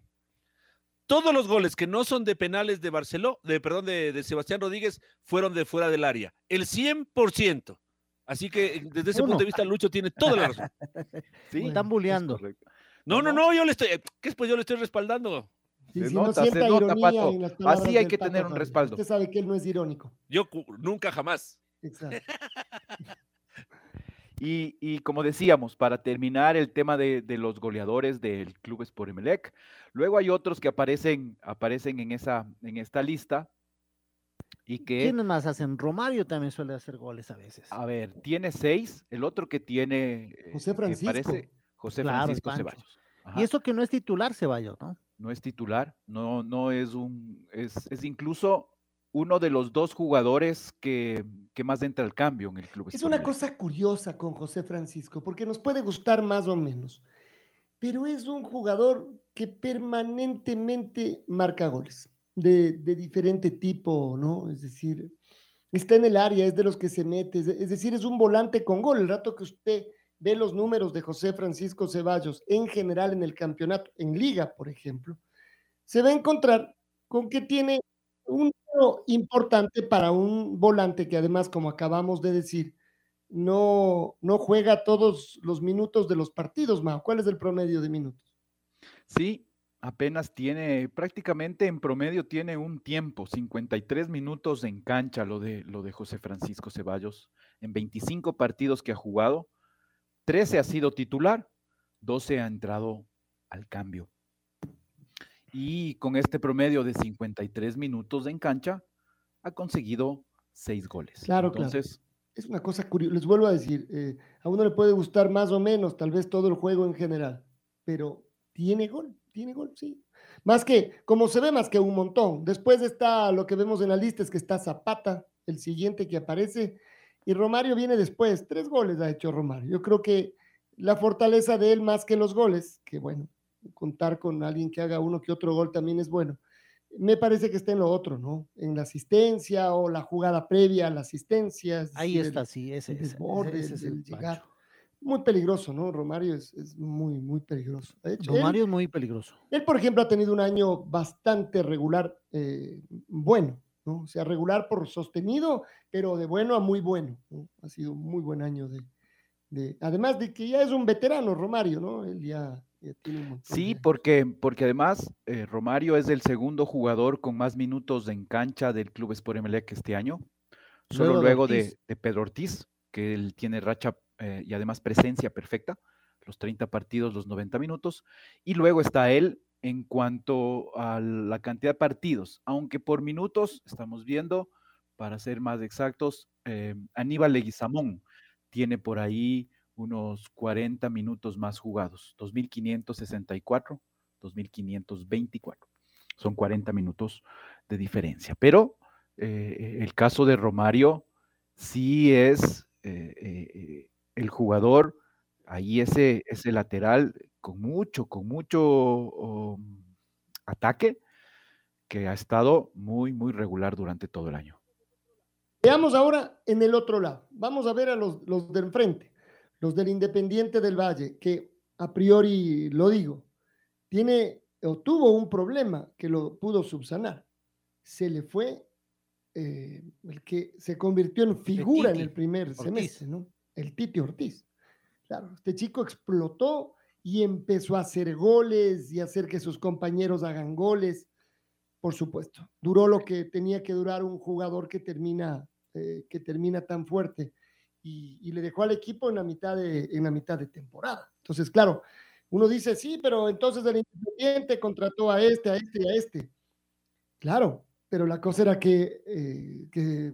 Todos los goles que no son de penales de Barceló, de, perdón, de, de Sebastián Rodríguez, fueron de fuera del área. El 100%. Así que desde ese Uno. punto de vista, Lucho tiene toda la razón. Sí, Están es bulleando. No, no, no, yo le estoy, ¿qué es? Pues yo le estoy respaldando. Sí, Se sí, nota, no se nota, Pato. Así hay que tener un respaldo. Usted sabe que él no es irónico. Yo nunca jamás. Exacto. Y, y como decíamos, para terminar el tema de, de los goleadores del Club Sport Emelec, luego hay otros que aparecen, aparecen en, esa, en esta lista y que, ¿Quiénes más hacen? Romario también suele hacer goles a veces. a ver, tiene seis, el otro que tiene... eh, José que Francisco. parece José Claro, Francisco. Ceballos. Ajá, Y eso que no es titular, Ceballos, ¿no? No es titular, no, no es un... Es, es incluso uno de los dos jugadores que, que más entra al cambio en el Club Es una cosa curiosa con José Francisco, porque nos puede gustar más o menos, pero es un jugador que permanentemente marca goles de, diferente tipo, ¿no? Es decir, está en el área, es de los que se mete, es, es decir, es un volante con gol. El rato que usted ve los números de José Francisco Ceballos en general en el campeonato, en liga, por ejemplo, se va a encontrar con que tiene un número importante para un volante que además, como acabamos de decir, no, no juega todos los minutos de los partidos, Mao. ¿Cuál es el promedio de minutos? Sí, apenas tiene, prácticamente en promedio tiene un tiempo, 53 minutos en cancha lo de, lo de José Francisco Ceballos. En 25 partidos que ha jugado, 13 ha sido titular, 12 ha entrado al cambio. Y con este promedio de 53 minutos en cancha, ha conseguido 6 goles. Claro, claro. Entonces, Es una cosa curiosa. Les vuelvo a decir, eh, a uno le puede gustar más o menos, tal vez todo el juego en general, pero tiene gol, tiene gol, sí. Más que, como se ve, más que un montón. Después está lo que vemos en la lista, es que está Zapata, el siguiente que aparece, y Romario viene después. Tres goles ha hecho Romario. Yo creo que la fortaleza de él más que los goles, que bueno, contar con alguien que haga uno que otro gol también es bueno. Me parece que está en lo otro, ¿no? En la asistencia o la jugada previa a la asistencia. Ahí el- está, sí, ese, el ese- desborde, ese es el el llegar. Pancho. Muy peligroso, ¿no? Romario es, es muy, muy peligroso. De hecho, él- Romario es muy peligroso. él, por ejemplo, ha tenido un año bastante regular, eh, bueno, ¿no? O sea, regular por sostenido, pero de bueno a muy bueno, ¿no? Ha sido un muy buen año de, de- además de que ya es un veterano, Romario, ¿no? Él ya, ya tiene un montón Sí, de- porque, porque además eh, Romario es el segundo jugador con más minutos en cancha del Club Sport Emelec este año, solo Luego de luego de, Ortiz. de Pedro Ortiz, que él tiene racha eh, y además presencia perfecta, los 30 partidos, los 90 minutos, y luego está él en cuanto a la cantidad de partidos, aunque por minutos estamos viendo, para ser más exactos, eh, Aníbal Leguizamón tiene por ahí unos 40 minutos más jugados, 2.564, 2.524. Son 40 minutos de diferencia. Pero eh, el caso de Romario sí es el jugador, ahí ese, ese lateral con mucho, con mucho um, ataque, que ha estado muy, muy regular durante todo el año. Veamos ahora en el otro lado. Vamos a ver a los, los del enfrente, los del Independiente del Valle, que a priori lo digo, tiene o tuvo un problema que lo pudo subsanar. Se le fue eh, el que se convirtió en figura en el primer Ortiz. semestre, ¿no? El Titi Ortiz. Claro, este chico explotó y empezó a hacer goles y hacer que sus compañeros hagan goles. Por supuesto, duró lo que tenía que durar un jugador que termina, eh, que termina tan fuerte y, y le dejó al equipo en la, mitad de, en la mitad de temporada. Entonces, claro, uno dice, sí, pero entonces el Independiente contrató a este, a este y a este. Claro, pero la cosa era que, eh, que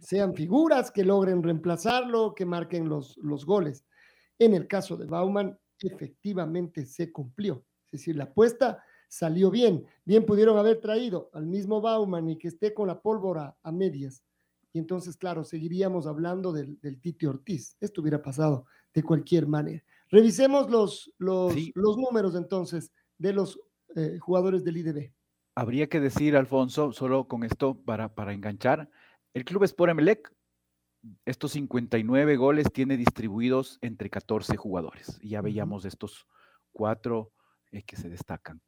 sean figuras, que logren reemplazarlo, que marquen los, los goles. En el caso de Bauman, efectivamente se cumplió. Es decir, la apuesta salió bien. Bien pudieron haber traído al mismo Bauman y que esté con la pólvora a medias. Y entonces, claro, seguiríamos hablando del, del Titi Ortiz. Esto hubiera pasado de cualquier manera. Revisemos los, los, Sí. los números entonces de los eh, jugadores del IDB. Habría que decir, Alfonso, solo con esto para, para enganchar, el Club Sport Emelec, estos 59 goles tiene distribuidos entre 14 jugadores. Y ya veíamos estos cuatro eh, que se destacan.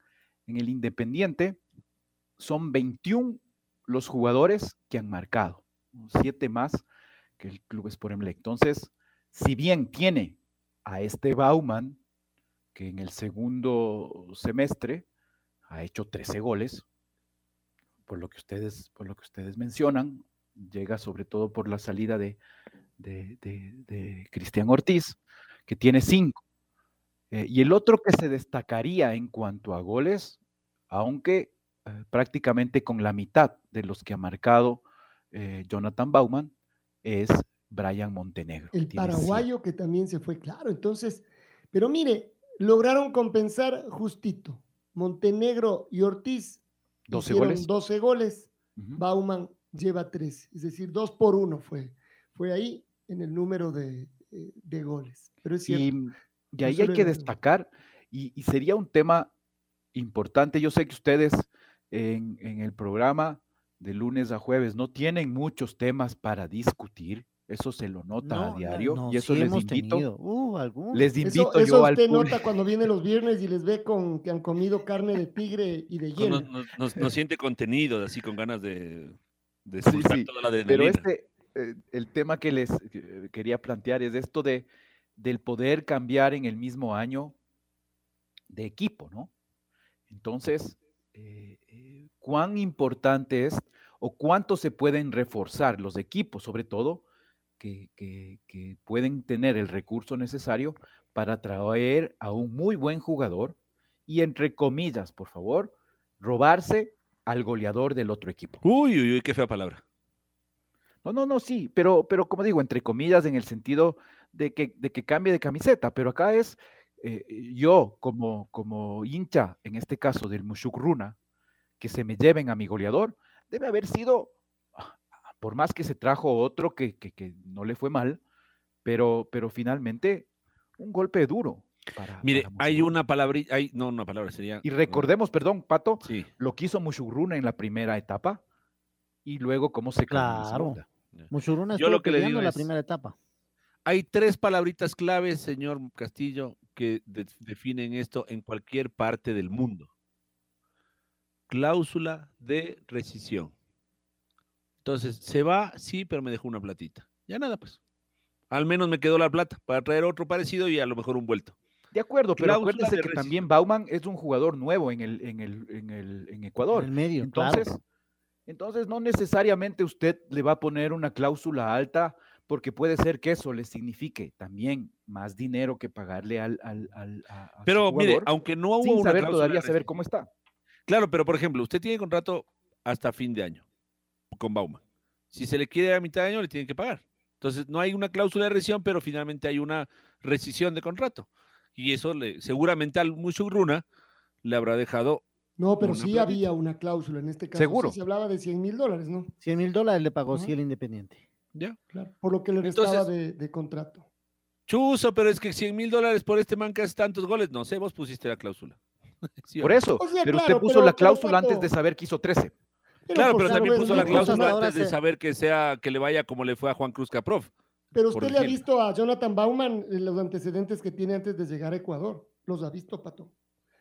En el Independiente son 21 los jugadores que han marcado, siete más que el Club Sport Emelec. Entonces, si bien tiene a este Bauman, que en el segundo semestre ha hecho 13 goles, por lo que ustedes, por lo que ustedes mencionan, llega sobre todo por la salida de, de, de- de Cristian Ortiz, que tiene 5. y el otro que se destacaría en cuanto a goles, aunque eh, prácticamente con la mitad de los que ha marcado eh, Jonathan Bauman, es Brian Montenegro. El siete. paraguayo que también se fue, claro. Entonces, pero mire, lograron compensar justito. Montenegro y Ortiz 12 hicieron goles. 12 goles. Bauman lleva 13, es decir, 2 por 1 fue, fue ahí en el número de, eh, de goles. Pero es cierto. Y, y no ahí hay que destacar, y, y sería un tema importante, yo sé que ustedes en, en el programa de lunes a jueves no tienen muchos temas para discutir, eso se lo nota No, a diario, no, y eso sí les hemos invito. Uh, algunos. les invito eso yo al usted nota cuando viene los viernes y les ve con que han comido carne de tigre y de Nos, hiena. nos- nos- nos siente contenido, así con ganas de, de Sí, sí, toda la Pero este, eh, el tema que les eh, quería plantear es esto de, del poder cambiar en el mismo año de equipo, ¿no? Entonces, eh, eh, ¿cuán importante es o cuánto se pueden reforzar los equipos, sobre todo, que, que- que pueden tener el recurso necesario para traer a un muy buen jugador y, entre comillas, por favor, robarse al goleador del otro equipo? Uy, uy, uy, qué fea palabra. No, no, no, sí, pero, pero como digo, entre comillas, en el sentido de que, de que cambie de camiseta, pero acá es eh, yo como, como hincha, en este caso del Mushukruna, que se me lleven a mi goleador, debe haber sido, por más que se trajo otro que, que- que no le fue mal, pero, pero finalmente un golpe duro. Para, Mire, para hay una palabrita, hay, no, una palabra sería. Y recordemos, perdón, Pato, Sí, lo que hizo Mushugruna en la primera etapa y luego cómo se Claro. segunda. Muchuruna Yo estuvo lo que le digo en la es- primera etapa. hay tres palabritas claves, señor Castillo, que de- definen esto en cualquier parte del mundo. Cláusula de rescisión. Entonces, se va, sí, pero me dejó una platita. Ya nada, pues. Al menos me quedó la plata para traer otro parecido y a lo mejor un vuelto. De acuerdo, pero Cláusula acuérdese de que también Bauman es un jugador nuevo en el, en el, en el, en Ecuador. En el medio, Entonces, claro. entonces no necesariamente usted le va a poner una cláusula alta porque puede ser que eso le signifique también más dinero que pagarle al, al, al- a- Pero mire, aunque no hubo sin una saber cláusula todavía saber cómo está. Claro, pero por ejemplo, usted tiene contrato hasta fin de año con Bauman. Si se le quiere a mitad de año, le tienen que pagar. Entonces, no hay una cláusula de rescisión, pero finalmente hay una rescisión de contrato. Y eso le, seguramente al Mushugruna le habrá dejado. No, pero sí había una cláusula en este caso. sí Seguro. se hablaba de 100 mil dólares, ¿no? 100 mil dólares le pagó Ajá. sí el Independiente. ¿Ya? Claro, por lo que le restaba Entonces- de, de contrato. Chuzo, pero es que 100 mil dólares por este man que hace tantos goles. No sé, vos pusiste la cláusula. ¿Sí o Por no? eso, O sea, pero claro, usted puso pero- la pero, cláusula antes de saber que hizo 13. Claro, por pero también puso la cláusula antes de saber que sea que le vaya como le fue a Juan Cruz Caprov. Pero usted le ha visto a Jonathan Bauman eh, los antecedentes que tiene antes de llegar a Ecuador. Los ha visto, Pato.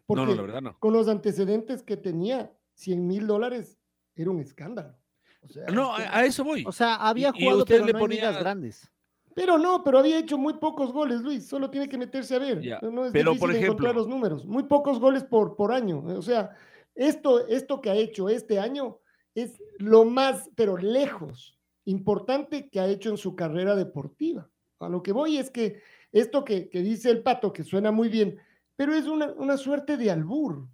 Porque no, la verdad no. con los antecedentes que tenía, 100 mil dólares era un escándalo. O sea, No, este- a, a eso voy. O sea, había jugado, usted pero le no en ponía- ligas grandes. Pero no, pero había hecho muy pocos goles, Luis. Solo tiene que meterse a ver. Ya, No es pero, difícil por encontrar ejemplo- los números. Muy pocos goles por, por año. O sea, esto, esto que ha hecho este año es lo más, pero lejos, importante que ha hecho en su carrera deportiva. A lo que voy es que esto que, que dice el pato, que suena muy bien, pero es una, una suerte de albur.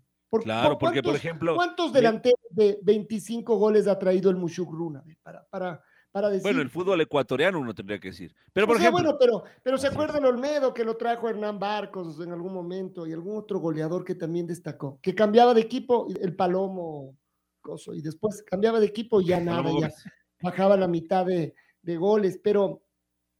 Claro, porque, por ¿cuántos- ejemplo, ¿Cuántos delanteros de 25 goles ha traído el Mushuk Runa? A ver, Para, para, para decir. Bueno, el fútbol ecuatoriano uno tendría que decir. Pero, O por sea, ejemplo, bueno, pero, pero se acuerdan Olmedo que lo trajo Hernán Barcos en algún momento y algún otro goleador que también destacó, que cambiaba de equipo, el Palomo Coso, y después cambiaba de equipo y ya nada, ya bajaba la mitad de, de goles, pero,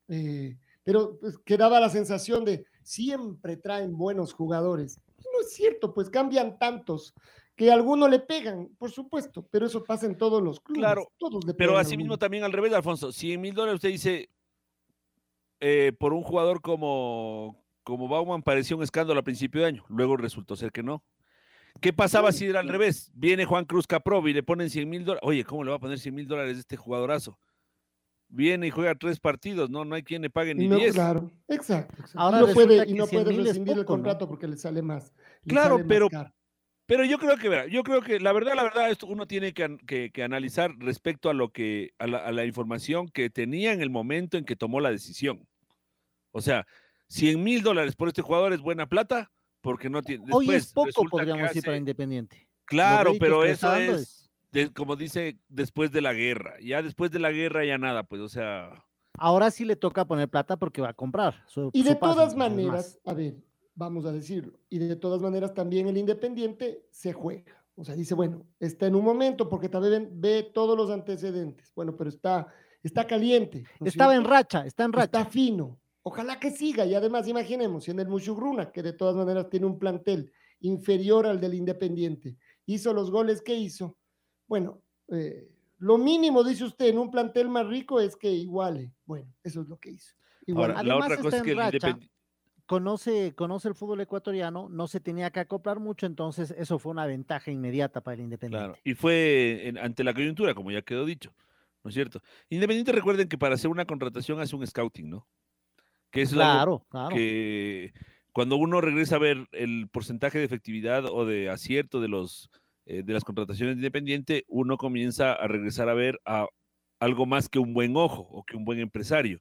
eh, pero pues, quedaba la sensación de siempre traen buenos jugadores. No es cierto, pues cambian tantos que a alguno le pegan, por supuesto, pero eso pasa en todos los clubes. Claro, todos le pero pegan a así mismo alguno. también al revés, Alfonso. 100 mil dólares usted dice, eh, por un jugador como, como Bauman parecía un escándalo a principio de año, luego resultó ser que no. ¿Qué pasaba si era al revés? Viene Juan Cruz Caprovi y le ponen 100 mil dólares. Oye, ¿cómo le va a poner 100 mil dólares a este jugadorazo? Viene y juega tres partidos, no, no hay quien le pague ni no, 10. claro, exacto. exacto. Ahora y no puede, y no 100 puede rescindir el contrato porque le sale más. le Claro, sale pero-. Pero yo creo que, verá, yo creo que la verdad, la verdad, esto uno tiene que, an- que- que analizar respecto a lo que, a la, a la información que tenía en el momento en que tomó la decisión. O sea, 100 mil dólares por este jugador es buena plata, porque no tiene. Hoy es poco, podríamos decir, para hace- Independiente. Claro, pero eso es, de- como dice, después de la guerra. Ya después de la guerra ya nada, pues, o sea. Ahora sí le toca poner plata porque va a comprar. su- Y de todas maneras, a ver, vamos a decirlo, y de todas maneras también el Independiente se juega. O sea, dice, bueno, está en un momento porque también ve todos los antecedentes. Bueno, pero está, está caliente. ¿no es Estaba en racha, está en racha. Está fino. Ojalá que siga. Y además, imaginemos, si en el Mushugruna, que de todas maneras tiene un plantel inferior al del Independiente, hizo los goles que hizo. Bueno, eh, lo mínimo, dice usted, en un plantel más rico es que iguale. Bueno, eso es lo que hizo. Igual. Ahora, la Además otra cosa está es que en el racha. Independiente. Conoce, conoce el fútbol ecuatoriano, no se tenía que acoplar mucho, entonces eso fue una ventaja inmediata para el Independiente. Claro, y fue en- ante la coyuntura, como ya quedó dicho, ¿no es cierto? Independiente, recuerden que para hacer una contratación hace un scouting, ¿no? Que es Claro, claro. que cuando uno regresa a ver el porcentaje de efectividad o de acierto de los eh, de las contrataciones de Independiente, uno comienza a regresar a ver a algo más que un buen ojo o que un buen empresario,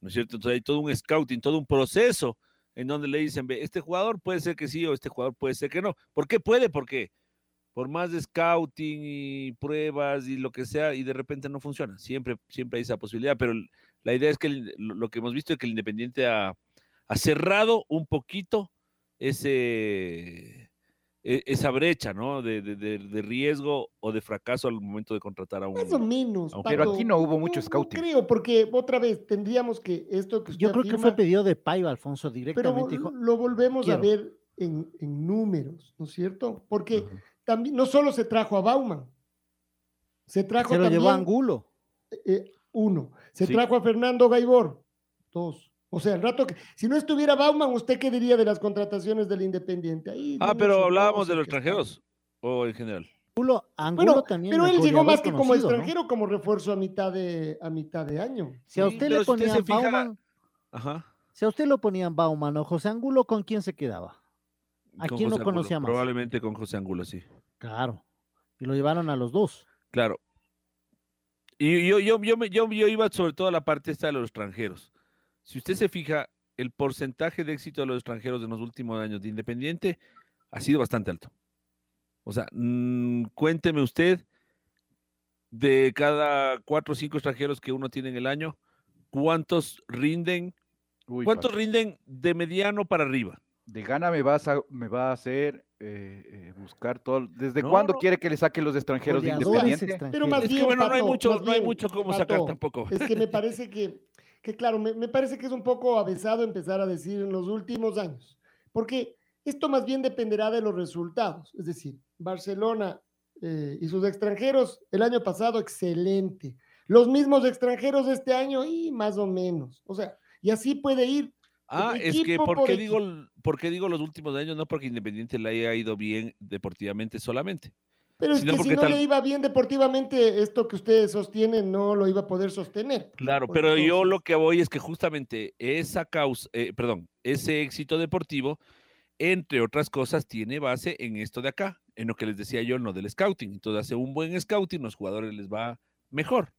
¿no es cierto? Entonces hay todo un scouting, todo un proceso en donde le dicen, ve, este jugador puede ser que sí o este jugador puede ser que no. ¿Por qué puede? Porque por más de scouting y pruebas y lo que sea, y de repente no funciona. Siempre, siempre hay esa posibilidad, pero el- la idea es que el- lo que hemos visto es que el Independiente ha, ha cerrado un poquito ese, e- esa brecha, ¿no? De, de- de- de riesgo o de fracaso al momento de contratar a un... Más o menos. Aunque- Pero aquí no hubo mucho No scouting. creo, porque otra vez tendríamos que esto que usted Yo creo que fue pedido de Paiva, Alfonso, pero directamente. dijo, lo volvemos a ver en, en números, ¿no es cierto? Porque también no solo se trajo a Bauman, se trajo se lo también llevó a Angulo. eh, uno, se Sí. trajo a Fernando Gaibor, dos. O sea, el rato que, si no estuviera Bauman, ¿usted qué diría de las contrataciones del Independiente? Ahí Ah, no pero hablábamos no de los extranjeros o en general. Angulo, Angulo Bueno, también pero es él llegó más que como ¿no? extranjero, como refuerzo a mitad de, a mitad de año. Si a usted le usted ponían fija- Bauman, Ajá. si a usted lo ponían Bauman o José Angulo, ¿con quién se quedaba? ¿A con quién no José Angulo, conocía más? Probablemente con José Angulo, sí. Claro. Y lo llevaron a los dos. Claro. Y yo, yo, yo, yo, yo iba sobre todo a la parte esta de los extranjeros. Si usted se fija, el porcentaje de éxito de los extranjeros en los últimos años de Independiente ha sido bastante alto. O sea, mm, cuénteme usted de cada cuatro o cinco extranjeros que uno tiene en el año, ¿cuántos rinden? Uy, ¿Cuántos rinden de mediano para arriba? De gana me vas a, me va a hacer eh, eh, buscar todo. ¿Desde No, cuándo no. quiere que le saque los extranjeros de? Pero más Es que bien, bueno, no hay mucho, no hay bien, mucho cómo sacar tampoco. Es que me parece que, que claro, me, me parece que es un poco avesado empezar a decir en los últimos años, porque esto más bien dependerá de los resultados. Es decir, Barcelona eh, y sus extranjeros el año pasado, excelente. Los mismos extranjeros de este año y más o menos. O sea, y así puede ir Ah, es que ¿por por qué, digo, ¿por qué digo los últimos años? No porque Independiente le haya ido bien deportivamente solamente. Pero es que si porque no tal- le iba bien deportivamente, esto que ustedes sostienen no lo iba a poder sostener. Claro, Pues pero yo lo que voy es que justamente esa causa, eh, perdón, ese éxito deportivo, entre otras cosas, tiene base en esto de acá, en lo que les decía yo, no del scouting. Entonces hace un buen scouting, los jugadores les va mejor.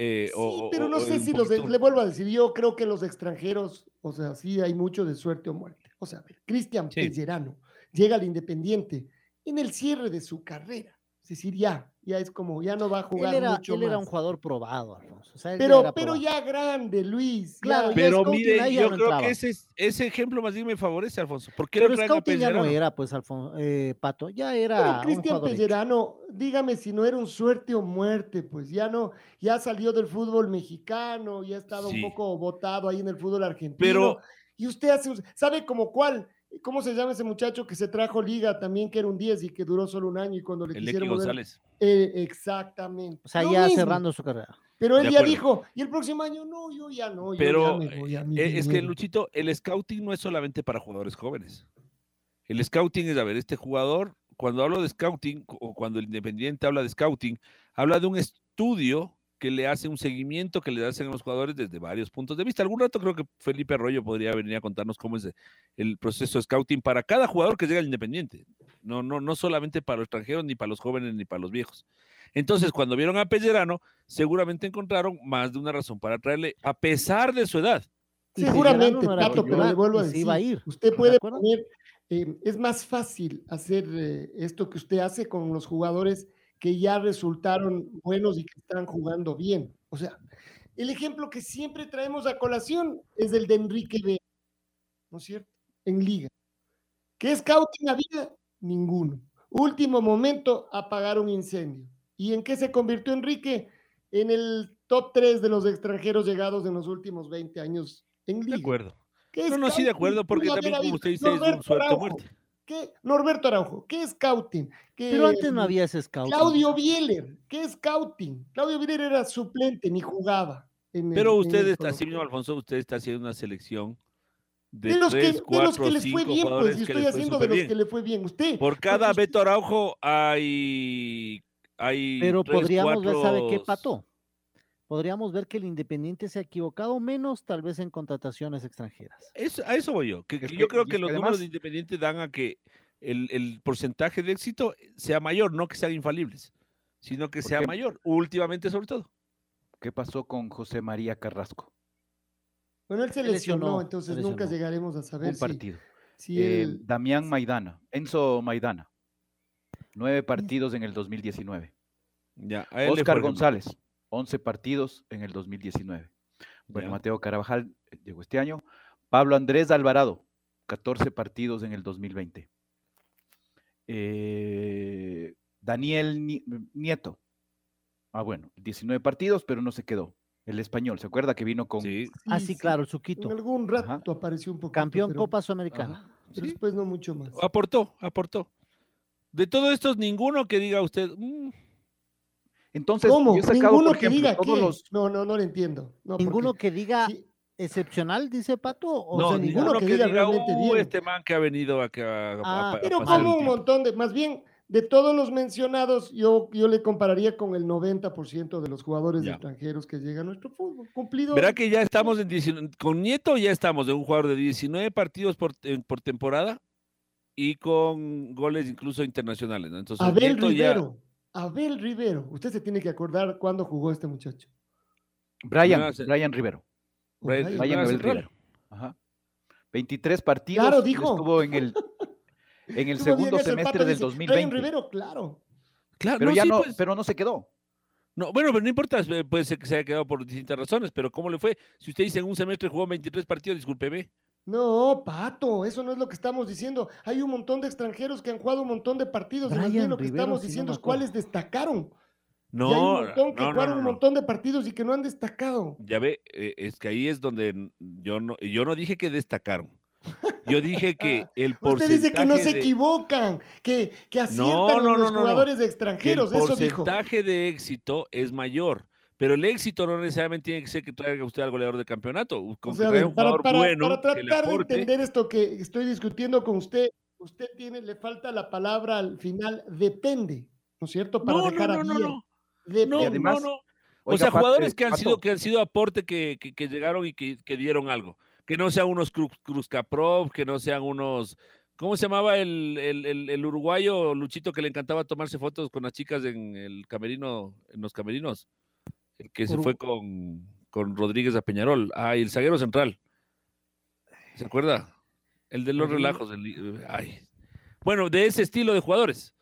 Eh, Sí, o- pero no o sé si los, le vuelvo a decir, yo creo que los extranjeros, o sea, sí hay mucho de suerte o muerte. O sea, a ver, Cristian Sí. Pellerano llega al Independiente en el cierre de su carrera. Es decir, ya, ya es como, ya no va a jugar Él era, mucho él era un jugador probado, Alfonso. o sea, él ya pero, pero probado. ya grande, Luis. Claro, ya. ya Pero Scouting mire, ya yo no creo entraba. que ese, es- ese ejemplo más bien me favorece, Alfonso. ¿Por qué Pero no Scouting ya no era, pues, Alfonso, eh, Pato, ya Pero era un Cristian. Pellerano, dígame si no era un suerte o muerte, pues ya no, ya salió del fútbol mexicano, ya ha estado Sí. un poco votado ahí en el fútbol argentino. Pero- y usted hace, un- ¿sabe como cuál? ¿Cómo se llama ese muchacho que se trajo liga también, que era un 10 y que duró solo un año y cuando le El quisieron González. Eh, exactamente. O sea, Lo ya mismo. cerrando su carrera. Pero él ya dijo, y el próximo año, no, yo ya no, yo Pero ya me voy a mi eh, es que, dinero". Luchito, el scouting no es solamente para jugadores jóvenes. El scouting es, a ver, este jugador, cuando hablo de scouting, o cuando el Independiente habla de scouting, habla de un estudio que le hace un seguimiento que le hacen a los jugadores desde varios puntos de vista. Algún rato creo que Felipe Arroyo podría venir a contarnos cómo es el proceso de scouting para cada jugador que llega al Independiente. No, no, no solamente para los extranjeros, ni para los jóvenes, ni para los viejos. Entonces, cuando vieron a Pellerano, seguramente encontraron más de una razón para traerle, a pesar de su edad. Y Seguramente, no pero le vuelvo a decir, iba a ir, usted ¿estás de puede poner, eh, es más fácil hacer eh, esto que usted hace con los jugadores que ya resultaron buenos y que están jugando bien. O sea, el ejemplo que siempre traemos a colación es el de Enrique B, ¿no es cierto? En liga. ¿Qué scouting había? Ninguno. Último momento, apagar un incendio. ¿Y en qué se convirtió Enrique? En el top 3 de los extranjeros llegados en los últimos 20 años en De liga. acuerdo. ¿Qué No, no, sí, de acuerdo, porque también, como usted dice, es un suerte muerte. ¿Qué? Norberto Araujo, ¿qué es scouting? ¿Qué- Pero antes no había ese scout. Claudio Bieler, ¿qué es scouting? Claudio Bieler era suplente, ni jugaba. en Pero usted está, así mismo. Alfonso, usted está haciendo una selección de, De los, que, tres, de cuatro, los que les fue cinco bien, jugadores pues, y que estoy haciendo de los bien. que le fue bien. Usted, Por cada usted- Beto Araujo hay, hay Pero tres, podríamos ver, ¿sabe qué, cuatro- Pato? Podríamos ver que el Independiente se ha equivocado menos, tal vez en contrataciones extranjeras. Eso- a eso voy yo. Que, Es que que- yo creo que los números de Independiente dan a que el, el porcentaje de éxito sea mayor, no que sean infalibles, sino que sea mayor, últimamente sobre todo. ¿Qué pasó con José María Carrasco? Bueno, él se lesionó, entonces nunca llegaremos a saber Un si, partido. si Eh, él... Damián Maidana, Enzo Maidana. Nueve partidos en el 2019. Ya, Oscar. González, 11 partidos en el 2019. Bueno. Mateo Carabajal eh, llegó este año. Pablo Andrés Alvarado, 14 partidos en el 2020. Eh, Daniel Ni- Nieto. Ah, bueno, 19 partidos, pero no se quedó. El español, ¿se acuerda que vino con... Sí, ah, sí, claro, el En Suquito. algún rato Ajá. apareció un poco. Campeón pero, Copa Sudamericana. pero sí. después no mucho más. aportó, aportó. De todos estos, ninguno que diga usted, "Mm, Entonces, ¿Cómo? yo he sacado, Ninguno por que ejemplo, diga todos qué. los... No, no, no lo entiendo. No, Ninguno porque que diga sí, excepcional, dice Pato. O no, sea, ninguno ninguno que que diga diga, realmente "Uh, bien". este man que ha venido acá a, Ah, a Pero como un tiempo". montón de, más bien, de todos los mencionados, yo, yo le compararía con el 90% de los jugadores Ya. extranjeros que llegan a nuestro fútbol. Cumplido. Verá que ya estamos en 19, con Nieto ya estamos de un jugador de 19 partidos por, por temporada y con goles incluso internacionales, ¿no? Entonces, Abel Nieto ya-. Abel Rivero. Usted se tiene que acordar cuándo jugó este muchacho. Brian, Brian Rivero. Brian- Abel. Rivero. Ajá. 23 partidos. Claro, dijo. Estuvo en el, en el segundo semestre del dice, 2020. Brian Rivero, claro. Claro, Pero no, ya sí, no, pues, pero no se quedó. no, bueno, pero no importa, puede ser que se haya quedado por distintas razones, pero ¿cómo le fue? Si usted dice en un semestre jugó 23 partidos, discúlpeme. No, Pato, eso no es lo que estamos diciendo. Hay un montón de extranjeros que han jugado un montón de partidos. y más bien Brian lo que Rivero, estamos diciendo es cuáles destacaron. No, y hay un montón que no, jugaron no, un montón de partidos y que no han destacado. Ya ve, eh, es que ahí es donde yo no, yo no dije que destacaron. Yo dije que el Usted porcentaje dice que no se equivocan, que, que aciertan no, en no, los no, no. jugadores que el extranjeros. Eso dijo. porcentaje de éxito es mayor, pero el éxito no necesariamente tiene que ser que traiga usted al goleador de campeonato. Con O sea, que traiga un para, jugador para- bueno para que le tratar de entender esto que estoy discutiendo con usted, usted tiene, le falta la palabra al final, depende, ¿no es cierto? Para No, dejar no, no, no. Además- no, no. O Oiga, sea, jugadores eh, que han Pato. sido que han sido aporte que, que- que llegaron y que, que dieron algo. Que no sean unos Cruz, Cruzcaprov, que no sean unos. ¿Cómo se llamaba el, el- el- el uruguayo Luchito que le encantaba tomarse fotos con las chicas en el camerino, en los camerinos? El que se Uru- fue con, con Rodríguez a Peñarol. Ah, y el zaguero central. ¿Se acuerda? El de los relajos. el- ay. Bueno, de ese estilo de jugadores.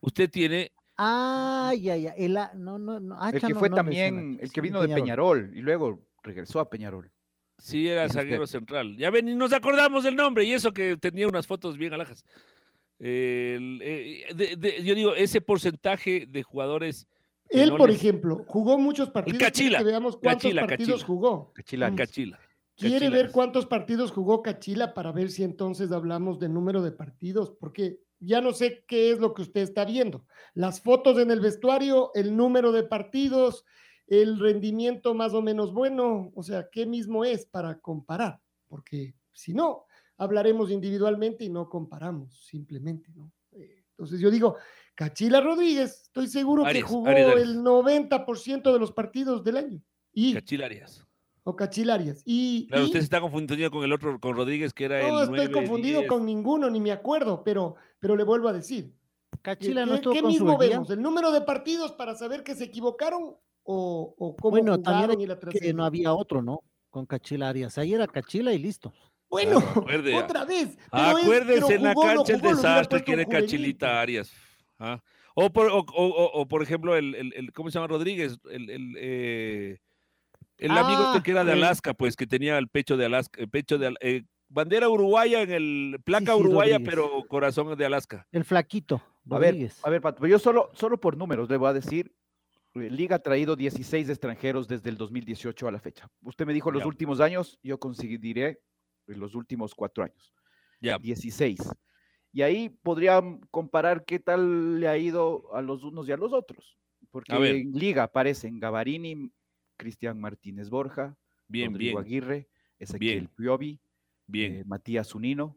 Usted tiene Ah, ya, ya. El, no, no, no. El Hacha que no- fue no también, el que vino de Peñarol y luego regresó a Peñarol. Sí, era usted. zaguero central. Ya ven, y nos acordamos del nombre, y eso que tenía unas fotos bien alajas. El, eh, de- de- yo digo, ese porcentaje de jugadores. Él, no por les- ejemplo, jugó muchos partidos. quiere Cachila, Que veamos cuántos Cachila, partidos Cachila. jugó. Cachila. Mm. Cachila. Quiere Cachila. ver cuántos partidos jugó Cachila para ver si entonces hablamos de número de partidos, porque ya no sé qué es lo que usted está viendo. Las fotos en el vestuario, el número de partidos, el rendimiento más o menos bueno, o sea, ¿qué mismo es para comparar? Porque si no, hablaremos individualmente y no comparamos, simplemente, ¿no? Eh, Entonces yo digo, Cachila Rodríguez, estoy seguro Arias, que jugó Arias, Arias. el 90% de los partidos del año. Y, Cachila Arias. o Cachila Arias. Y, Claro, y- usted se está confundiendo con el otro, con Rodríguez, que era no, el. estoy 9, confundido 10. con ninguno, ni me acuerdo, pero, pero le vuelvo a decir. ¿Qué, Cachila no qué- estuvo qué mismo vemos? ¿El número de partidos para saber que se equivocaron o, o cómo Bueno, jugaron también y la Que no había otro, ¿no? Con Cachila Arias. Ahí era Cachila y listo. Bueno, Claro, otra vez. pero es- Acuérdese en la no cancha el jugó, hubiera desastre que era Cachilita. Arias. Ah. O, por, o, o- o- o, por ejemplo, el, el- el- ¿cómo se llama Rodríguez? El, el, eh, el amigo Ah, este que era de Alaska, pues, que tenía el pecho de Alaska, el pecho de eh, bandera uruguaya en el placa sí, uruguaya, Rodríguez. pero corazón de Alaska. El flaquito, A ver, Rodríguez. a ver, Pato, pero yo solo, solo por números le voy a decir, eh, Liga ha traído 16 extranjeros desde el 2018 a la fecha. Usted me dijo los Ya. últimos años, yo conseguiré los últimos cuatro años. Ya. 16. Y ahí podrían comparar qué tal le ha ido a los unos y a los otros. Porque en Liga aparecen Gavarini, Cristian Martínez Borja, Bien, Rodrigo bien, Aguirre, Ezequiel Bien. Piovi, bien. eh, Matías Zunino,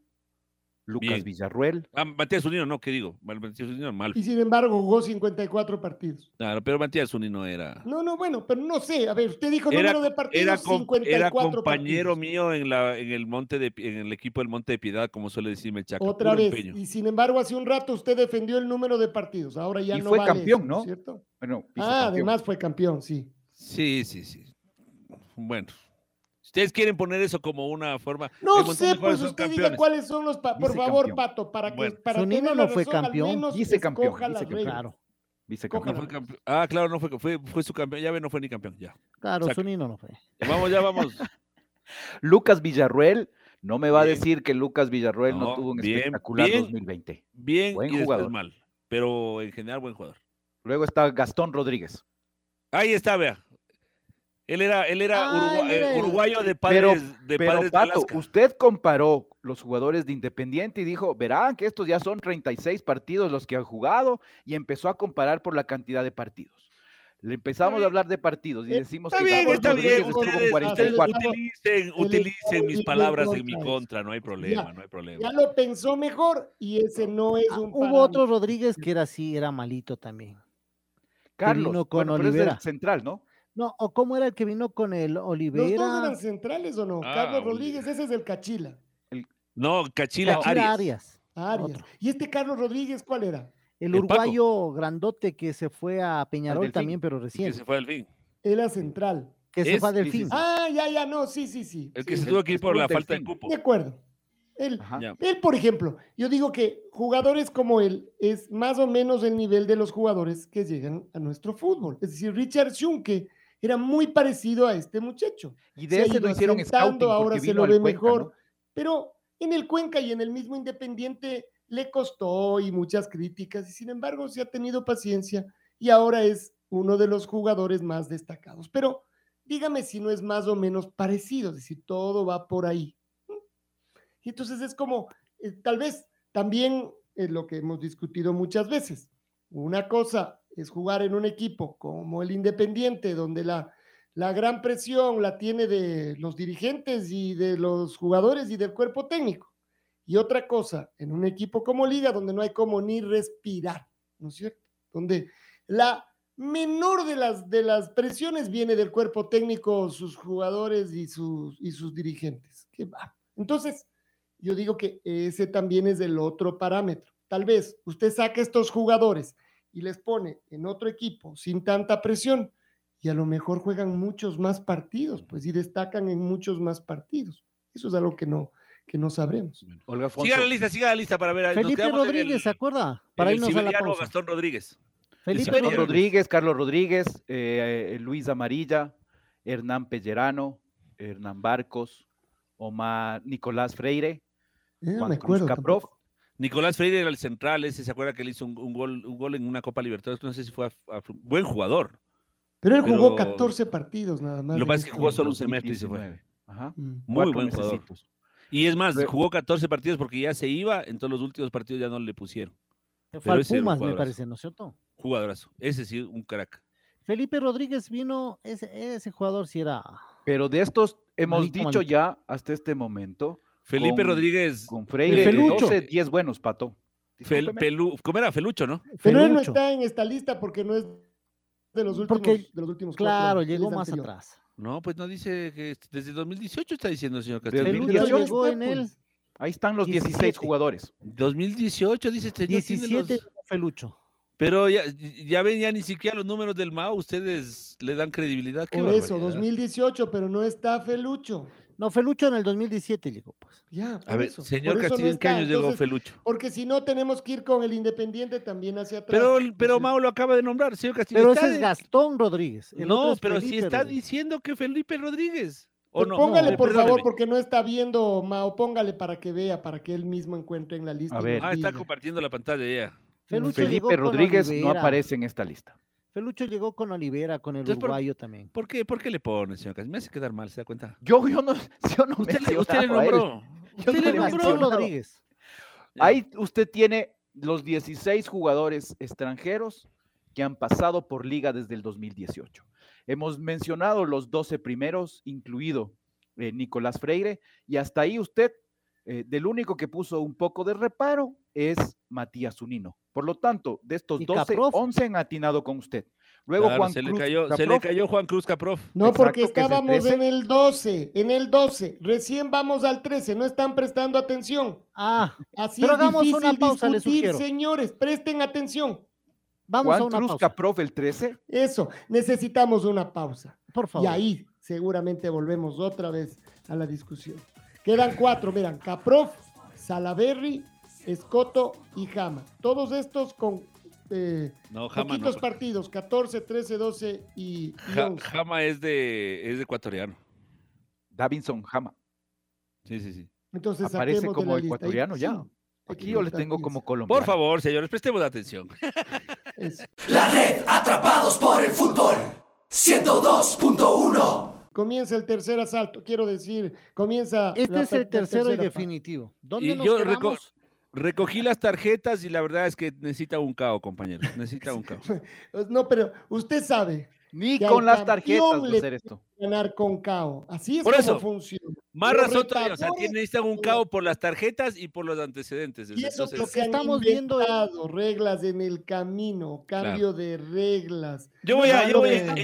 Lucas Bien. Villarruel. Ah, Matías Zunino, no, ¿qué digo? Mal- Matías Zunino, mal. Y sin embargo jugó 54 partidos. Claro, pero Matías Zunino era. No, no, bueno, pero no sé. A ver, usted dijo Era, número de partidos, era, com- 54 era compañero partidos. mío en, la, en, el monte de, en el equipo del Monte de Piedad, como suele decirme el Chaca. Otra vez. empeño. Y sin embargo, hace un rato usted defendió el número de partidos. Ahora ya Y no fue vale campeón, eso, ¿no? cierto? Bueno, Ah, además fue campeón, sí. Sí, sí, sí. Bueno, ustedes quieren poner eso como una forma. No sé, pues usted diga cuáles son los... pa- Por favor. Pato, para que Bueno. para Zunino no fue campeón. las vicecampeón. reglas. Claro, vicecampeón. No fue campeón. Ah, claro, no fue, fue, fue su campeón. Ya ve, no fue ni campeón. Ya. claro, Saca. Zunino no fue. Vamos, ya vamos. Lucas Villarruel, no me va Bien. a decir que Lucas Villarruel no, No, tuvo un bien, espectacular bien. 2020. Bien Buen y mal. Pero en general, buen jugador. Luego está Gastón Rodríguez. Ahí está, vea. Él era, él era, Ah, urugua- él era eh, uruguayo de Pero- padres, de Pero padres de Pato, Alaska. usted comparó los jugadores de Independiente y dijo, verán que estos ya son 36 partidos los que han jugado y empezó a comparar por la cantidad de partidos. Le empezamos a hablar de partidos y decimos Está que bien, está Rodríguez bien. estuvo con Ustedes, 44. ustedes utilicen, utilicen mis palabras en mi contra no hay problema, no hay Ya problema. lo pensó mejor y ese no es Ah, un hubo parámetro. otro Rodríguez que era así, era malito también. Carlos, vino con bueno, pero es central, ¿no? No, o cómo era el que vino con el ¿Los dos Olivera. eran centrales o no? Ah, Carlos. Rodríguez, ese es el Cachila. No, Cachila, Cachila Arias. Arias. Arias. ¿Y este Carlos Rodríguez cuál era? El El Paco. uruguayo grandote que se fue a Peñarol también, pero Que recién. se fue al fin. Era central. Que se fue a sí, sí, Delfín. sí. Ah, ya, ya, no, sí, sí, sí. El que sí. se tuvo que ir por la falta de cupo. De acuerdo. Él, él, por ejemplo, yo digo que jugadores como él es más o menos el nivel de los jugadores que llegan a nuestro fútbol. Es decir, Richard Schunke era muy parecido a este muchacho. Y Se de ha ese lo hicieron scouting ahora se lo ve Cuenca, mejor. ¿no? Pero en el Cuenca y en el mismo Independiente le costó y muchas críticas, y sin embargo se ha tenido paciencia y ahora es uno de los jugadores más destacados. Pero dígame si no es más o menos parecido, es decir, todo va por ahí. Y entonces es como, eh, tal vez también es lo que hemos discutido muchas veces. Una cosa es jugar en un equipo como el Independiente, donde la, la gran presión la tiene de los dirigentes y de los jugadores y del cuerpo técnico. Y otra cosa, en un equipo como Liga, donde no hay como ni respirar, ¿no es cierto? Donde la menor de las, de las presiones viene del cuerpo técnico, sus jugadores y sus, y sus dirigentes. Entonces, yo digo que ese también es el otro parámetro. Tal vez usted saque estos jugadores y les pone en otro equipo sin tanta presión y a lo mejor juegan muchos más partidos, pues y destacan en muchos más partidos. Eso es algo que no, que no sabremos. Olga. Siga la lista, siga la lista para ver. Felipe Rodríguez, ¿se acuerda? Para irnos a la pausa. Gastón Rodríguez. Felipe Carlos Rodríguez. Rodríguez, Carlos Rodríguez, eh, eh, Luis Amarilla, Hernán Pellerano, Hernán Barcos, Omar Nicolás Freire, Eh, Juan me Cruz. Caprof, tampoco. Nicolás Freire era el central, ese se acuerda que él hizo un, un gol, un gol en una Copa Libertadores, no sé si fue a, a- buen jugador. Pero él jugó pero- 14 partidos nada más. Lo que en pasa es que este jugó solo un 2019. semestre y se fue. Ajá. Mm. Muy Cuatro buen jugador. Y es más, Pero- jugó 14 partidos porque ya se iba, entonces los últimos partidos ya no le pusieron. Fue Pero al Pumas, me parece, ¿no es cierto? Jugadorazo. Ese sí, un crack. Felipe Rodríguez vino, ese, ese jugador sí era. Pero de estos hemos Malito, dicho malito. ya hasta este momento, Felipe Con- Rodríguez, con Freire, Felucho. 12, 10 buenos, Pato. Fel-. Pelu- ¿cómo era? Felucho, ¿no? Pero él no Felucho. está en esta lista porque no es de los últimos, Porque, de los últimos cuatro Claro, llegó más anterior. atrás. No, pues no dice que es- desde 2018 está diciendo el señor Castillo. Felucho 2018 llegó está, en él. pues. Ahí están los 16 17. jugadores. 2018 dice este señor, tiene 17 los- Felucho. Pero ya, ya ven, ya ni siquiera los números del MAO, ustedes le dan credibilidad. Qué Por eso, barbaridad. 2018, pero no está Felucho. No, Felucho en el 2017 llegó, pues. Ya, A ver, eso, señor no Castillo, ¿en qué años llegó Felucho? Porque si no, tenemos que ir con el Independiente también hacia atrás. Pero, pero Mao lo acaba de nombrar, señor Castillo. Pero ese es Gastón Rodríguez. No, es pero si Felipe está Rodríguez. diciendo que Felipe Rodríguez. ¿O pues no? póngale, No, por favor, porque no está viendo, Mao, póngale para que vea, para que él mismo encuentre en la lista. A ver. Ah, está compartiendo la pantalla ya. Felucho Felipe Rodríguez no aparece en esta lista. Felucho llegó con Olivera, con el Entonces, por- uruguayo también. ¿Por qué, ¿Por qué le pone, señor Castillo? Me hace quedar mal, ¿se da cuenta? Yo, yo no, yo no Usted, le, usted le nombró. Yo Usted no le nombró. Rodríguez. Ahí usted tiene los 16 jugadores extranjeros que han pasado por liga desde el 2018. Hemos mencionado los 12 primeros, incluido eh, Nicolás Freire, y hasta ahí usted, eh, del único que puso un poco de reparo es Matías Zunino. Por lo tanto, de estos Y 12, Caprof. 11 han atinado con usted. Luego Claro, Juan se, le Cruz cayó, se le cayó Juan Cruz Caprof. No, porque Exacto, estábamos 13. en el 12, en el 12. Recién vamos al 13, no están prestando atención. Ah, Así Pero es hagamos difícil una pausa, discutir, señores, presten atención. vamos a Juan una Cruz pausa. Caprof el 13. Eso, necesitamos una pausa. Por favor. Y ahí seguramente volvemos otra vez a la discusión. Quedan cuatro, miran, Caprof, Salaberry, Escoto y Jama. Todos estos con eh, No, Jama poquitos no. partidos, 14, 13, 12 y, y Ja- 11. Jama es de, es de ecuatoriano. Davinson Jama. Sí, sí, sí. Entonces Aparece de como lista. Ecuatoriano ya. sí, Aquí yo le tengo como colombiano. Por favor, señores, prestemos atención. Eso. La red Atrapados por el fútbol. 102.1. Comienza el tercer asalto, quiero decir, comienza. Este la es el tercero y definitivo. ¿Dónde Y nos yo reco-? Recogí las tarjetas y la verdad es que necesita un cao, compañero. Necesita un cao. parte. No, pero usted sabe Ni con las tarjetas le hacer esto. ganar con KO. Así es Por como eso, funciona. Más Los razón todavía. O sea, necesitan un cao por las tarjetas y por los antecedentes. Y eso es lo que estamos viendo es- reglas en el camino, cambio de reglas. yo voy a, yo voy a-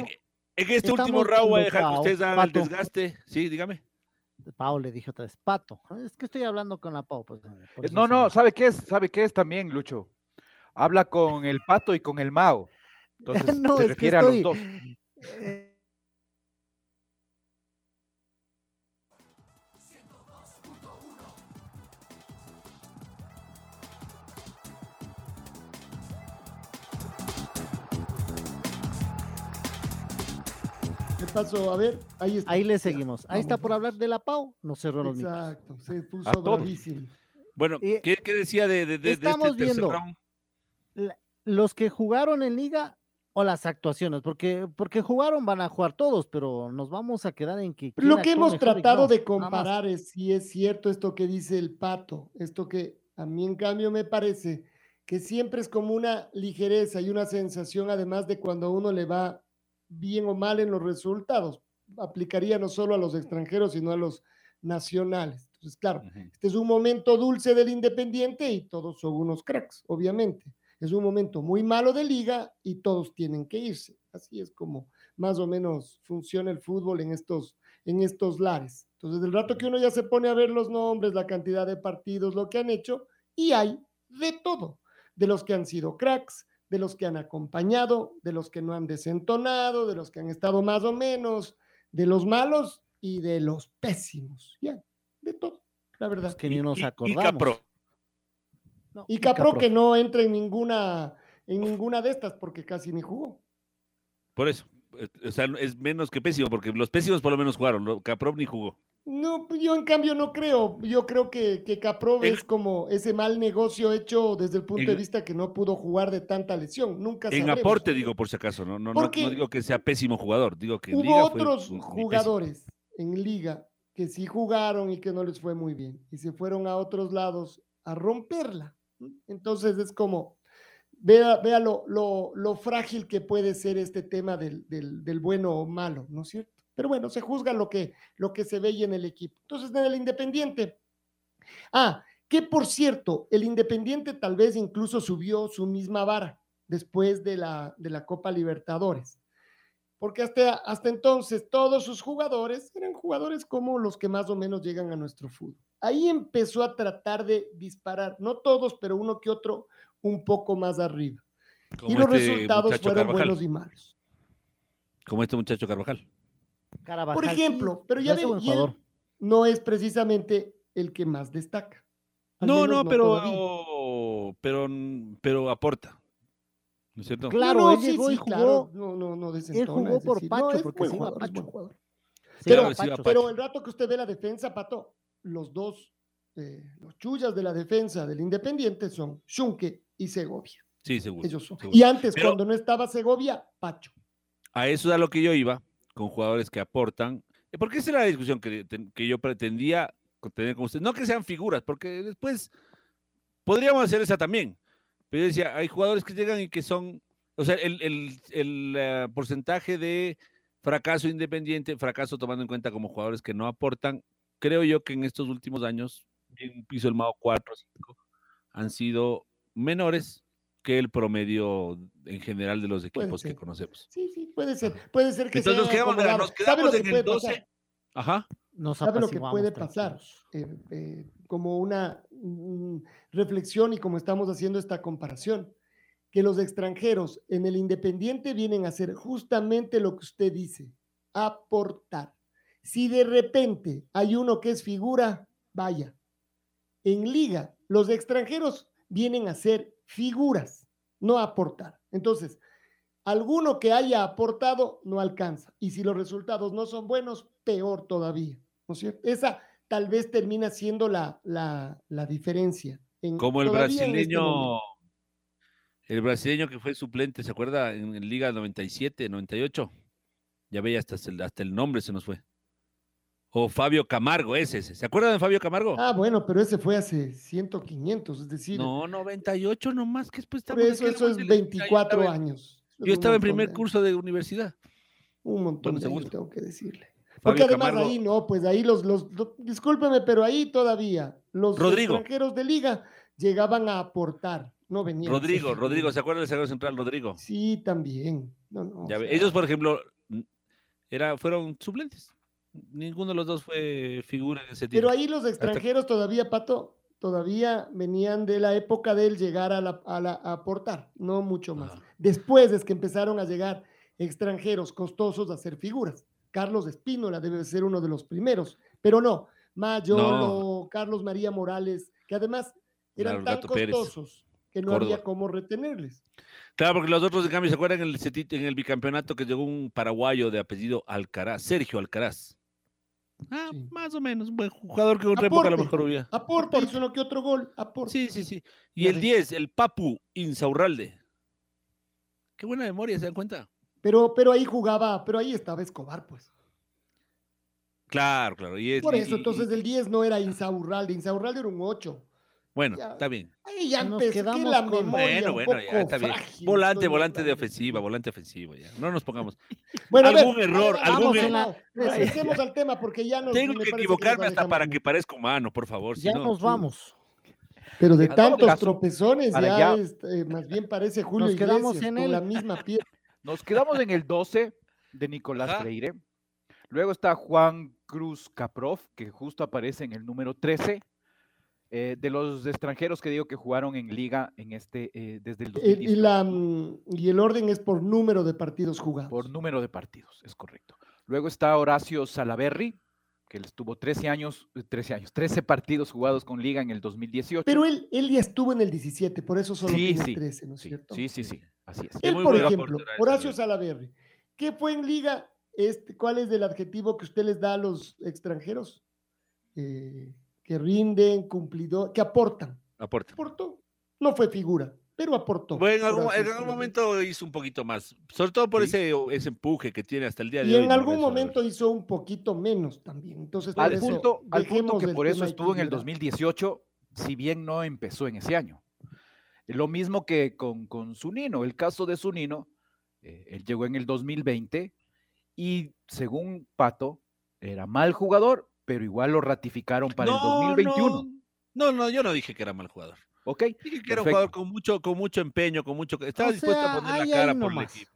en, este estamos último round voy a dejar que ustedes hagan el desgaste. Sí, dígame. Pau le dije otra vez, Pato. Es que estoy hablando con la Pau. Pues, eso No, no, ¿sabe qué es? ¿Sabe qué es también, Lucho? Habla con el pato y con el Mao. Entonces No, se es que refiere a estoy- los dos. Eh, ¿Qué pasó? A ver, ahí está. Ahí le seguimos. Ahí está por hablar de la Pau. Nos cerró los micros. Exacto, se puso bravísimo. Bueno, Eh, ¿qué, qué decía de, de- de- de estamos este viendo round? La- Los que jugaron en liga o las actuaciones, porque, porque jugaron van a jugar todos, pero nos vamos a quedar en que. Lo que hemos tratado no, de comparar es si es cierto esto que dice el pato, esto que a mí en cambio me parece que siempre es como una ligereza y una sensación, además de cuando a uno le va bien o mal en los resultados. Aplicaría no solo a los extranjeros, sino a los nacionales. Entonces, claro, este es un momento dulce del Independiente y todos son unos cracks, obviamente. Es un momento muy malo de liga y todos tienen que irse. Así es como más o menos funciona el fútbol en estos, en estos lares. Entonces, del rato que uno ya se pone a ver los nombres, la cantidad de partidos, lo que han hecho, y hay de todo, de los que han sido cracks, de los que han acompañado, de los que no han desentonado, de los que han estado más o menos, de los malos y de los pésimos. Ya, de todo, la verdad. Es que ni nos Y- y acordamos. Capro. No, Y Capro que no entra en ninguna, en ninguna de estas porque casi ni jugó. Por eso. eh, O sea, es menos que pésimo, porque los pésimos por lo menos jugaron. Caprov ni jugó. No, pues yo en cambio no creo. Yo creo que, que Caprov es como ese mal negocio hecho desde el punto de vista que no pudo jugar de tanta lesión. Nunca En sabremos. aporte, digo, por si acaso. No, no, no, no digo que sea pésimo jugador. Digo que Hubo liga otros jugadores en liga que sí jugaron y que no les fue muy bien y se fueron a otros lados a romperla. Entonces es como, vea, vea lo, lo- lo frágil que puede ser este tema del, del- del bueno o malo, ¿no es cierto? Pero bueno, se juzga lo que, lo que se ve y en el equipo. Entonces, en el Independiente. Ah, que por cierto, el Independiente tal vez incluso subió su misma vara después de la, de la Copa Libertadores porque hasta, hasta entonces todos sus jugadores eran jugadores como los que más o menos llegan a nuestro fútbol. Ahí empezó a tratar de disparar, no todos, pero uno que otro un poco más arriba. Como y los este resultados fueron Carvajal. buenos y malos. Como este muchacho Carvajal. Carabajal, Por ejemplo, pero ya y él no es precisamente el que más destaca. No, menos no, pero, pero, pero aporta. ¿No es cierto? Claro, No, no, él sí, llegó sí, y jugó. claro, no, no, no él jugó por decir, Pacho, no, porque se iba buen Pacho. jugador. Pero, sí, va Pacho. pero el rato que usted ve la defensa, Pato, los dos, eh, los chullas de la defensa del Independiente son Schunke y Segovia. Sí, seguro. Ellos son. seguro. Y antes, Pero- cuando no estaba Segovia, Pacho. A eso es a lo que yo iba, con jugadores que aportan. Eh, Porque esa era la discusión que, que yo pretendía tener con ustedes. No que sean figuras, porque después podríamos hacer esa también. Pero yo decía, hay jugadores que llegan y que son, o sea, el, el- el, eh, porcentaje de fracaso independiente, fracaso tomando en cuenta como jugadores que no aportan, creo yo que en estos últimos años, en piso el Mao 4, 5, han sido menores que el promedio en general de los equipos que conocemos. Sí, sí, puede ser. Puede ser que Entonces nos se haya quedamos, nos ¿Sabe quedamos lo que en el puede 12. pasar? Ajá. Nos ¿Sabe lo que puede pasar? Eh, eh, como una mm, reflexión y como estamos haciendo esta comparación, que los extranjeros en el Independiente vienen a hacer justamente lo que usted dice, aportar. Si de repente hay uno que es figura, vaya. En liga, los extranjeros vienen a ser figuras, no aportar. Entonces, alguno que haya aportado no alcanza. Y si los resultados no son buenos, peor todavía. ¿No es cierto? Esa tal vez termina siendo la, la, la diferencia. en- Como el este brasileño, el brasileño que fue suplente, ¿se acuerda? En, en Liga 97, 98. Ya veía, hasta el, hasta el nombre se nos fue. O Fabio Camargo, ese, ese. ¿Se acuerdan de Fabio Camargo? Ah, bueno, pero ese fue hace 100, 500, es decir, no, 98 nomás, que después estamos eso, eso es nomás, 24 yo estaba en- años. Yo estaba en primer de curso de universidad. Un montón Bueno, de años, tengo que decirle. Fabio Porque además Camargo. ahí no, pues ahí los, los, lo- discúlpeme, pero ahí todavía los Rodrigo. extranjeros de liga llegaban a aportar, no venían. Rodrigo. Rodrigo, ¿se acuerdan del zaguero central, Rodrigo? Sí, también. No, no, Ya o ve, sea, Ellos, por ejemplo, era, fueron suplentes. Ninguno de los dos fue figura en ese Pero tiempo. ahí los extranjeros todavía, Pato, todavía venían de la época de él llegar a, la, a, la- a aportar, no mucho más. Después es que empezaron a llegar extranjeros costosos a hacer figuras. Carlos Espínola debe ser uno de los primeros, pero no. Mayolo, Carlos María Morales, que además eran Claro, tan Pérez, costosos que no Córdoba. había cómo retenerles. Claro, porque los otros, en cambio, ¿se acuerdan en el, en el bicampeonato que llegó un paraguayo de apellido Alcaraz, Sergio Alcaraz? Ah, Sí. más o menos, un buen jugador que otra época a lo Aporte. mejor hubiera. Aporte, hizo uno que otro gol, aporte. Sí, sí, sí. Y el ve. 10, el Papu Insaurralde. Qué buena memoria, ¿se dan cuenta? Pero, pero ahí jugaba, pero ahí estaba Escobar, pues. Claro, claro. Y es, Por eso, y- entonces el 10 no era Insaurralde, Insaurralde era un 8. Bueno, Ya. está bien. Ahí ya Nos quedamos la con- memoria Bueno, bueno, ya está bien. frágil, Volante, volante de ofensiva, volante ofensivo, ya. No nos pongamos. Bueno, a ver, algún error, algún vamos er- Regresemos al tema porque ya nos Tengo que equivocarme hasta para que parezca humano, por favor. si Ya no- nos vamos. Pero de tantos caso, tropezones ya, ya- es, eh, más bien parece Julio Nos quedamos Iglesias en la misma piel. Nos quedamos en el 12 de Nicolás Ajá. Freire. Luego está Juan Cruz Caprov, que justo aparece en el número 13. Eh, de los extranjeros que digo que jugaron en liga en este, eh, desde el El- 2018. y, la, mm, y el orden es por número de partidos jugados. Por número de partidos, es correcto. Luego está Horacio Salaberry, que él estuvo 13 años, eh, 13 años, 13 partidos jugados con liga en el 2018. Pero él, él ya estuvo en el 17, por eso solo Sí, tiene sí, 13, ¿no es sí, cierto? sí, sí, sí, así es. Él, por ejemplo, Horacio. Salaverry, ¿qué fue en liga? Este, ¿Cuál es el adjetivo que usted les da a los extranjeros? Eh, que rinden, cumplidor, que aportan. Aporte. Aportó. No fue figura, pero aportó. Bueno, en algún, en momento hizo un poquito más, sobre todo por Sí. ese, ese empuje que tiene hasta el día de Y hoy. en ¿no? algún momento hizo un poquito menos también. Entonces, Al eso, punto, al punto que por eso estuvo en el equilibrado. 2018, si bien no empezó en ese año. Lo mismo que con, con Zunino. El caso de Zunino, eh, él llegó en el 2020 y según Pato, era mal jugador, pero igual lo ratificaron para el 2021. No, no, yo no dije que era mal jugador. ¿Ok? Dije que era un jugador con mucho, con mucho empeño, con mucho. Estaba O dispuesto sea, a poner la cara por el equipo.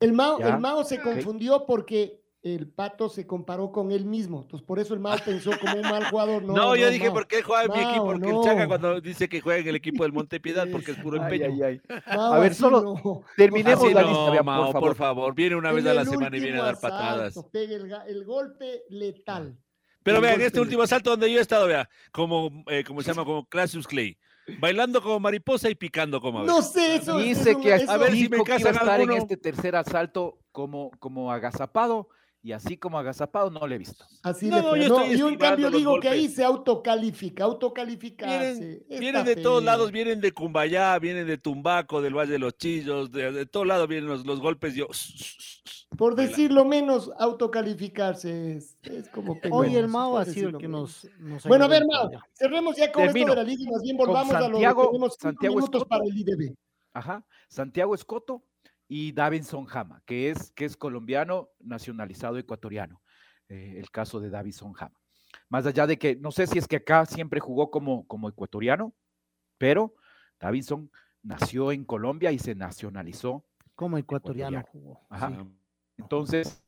El Mao, el Mao se confundió porque el Pato se comparó con él mismo. Entonces, por eso el Mao pensó como un mal jugador. No, No, yo no, dije Mao. por qué juega en mi equipo, porque el Chaca no. cuando dice que juega en el equipo del Montepiedad, porque es puro empeño. ay, ay. Mao, A ver, solo no. terminemos Así la no, lista, Mao, por por favor. Viene una vez a la semana y viene a dar patadas. pega el golpe letal. Pero vean, este último asalto donde yo he estado, vea, como, eh, como se llama, como Classius Clay, bailando como mariposa y picando como ave. No sé, eso es Dice que eso- A ver si me que iba a estar en alguno. este tercer asalto como, como agazapado y así como agazapado no le he visto. Así No, no, yo No, estoy yo en esquivando cambio digo que ahí se autocalifica, autocalificarse. Vienen, de todos lados, vienen de Cumbayá, vienen de Tumbaco, del Valle de los Chillos, de, de todos lados vienen los, los golpes. Yo, Por decirlo menos, autocalificarse es, es como Hoy penoso, el Mao ha sido el que nos, nos Bueno, a ver, Mao, cerremos ya con Termino. esto de la liga y más bien volvamos a lo que tenemos cinco Santiago minutos Escoto. para el IDB. Ajá. Santiago Escoto y Davinson Jama, que es, que es colombiano nacionalizado ecuatoriano. eh, el caso de Davinson Jama. Más allá de que, no sé si es que acá siempre jugó como, como ecuatoriano, pero Davinson nació en Colombia y se nacionalizó. Como ecuatoriano Ecuatoriano. jugó. Ajá. sí. Entonces,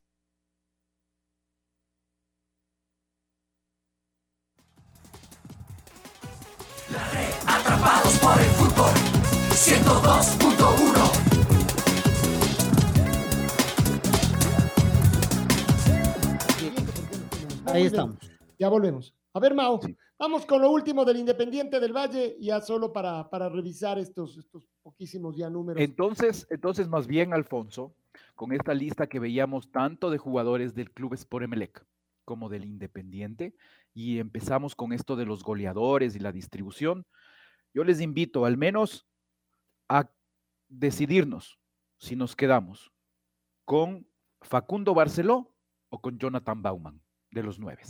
Atrapados por el fútbol 102.1 Ahí estamos. Ya volvemos. A ver, Mao, Sí. vamos con lo último del Independiente del Valle, ya solo para, para revisar estos, estos poquísimos ya números. entonces, entonces, más bien, Alfonso, con esta lista que veíamos tanto de jugadores del Club Sport Emelec como del Independiente, y empezamos con esto de los goleadores y la distribución, yo les invito al menos a decidirnos si nos quedamos con Facundo Barceló o con Jonathan Bauman, de los nueve.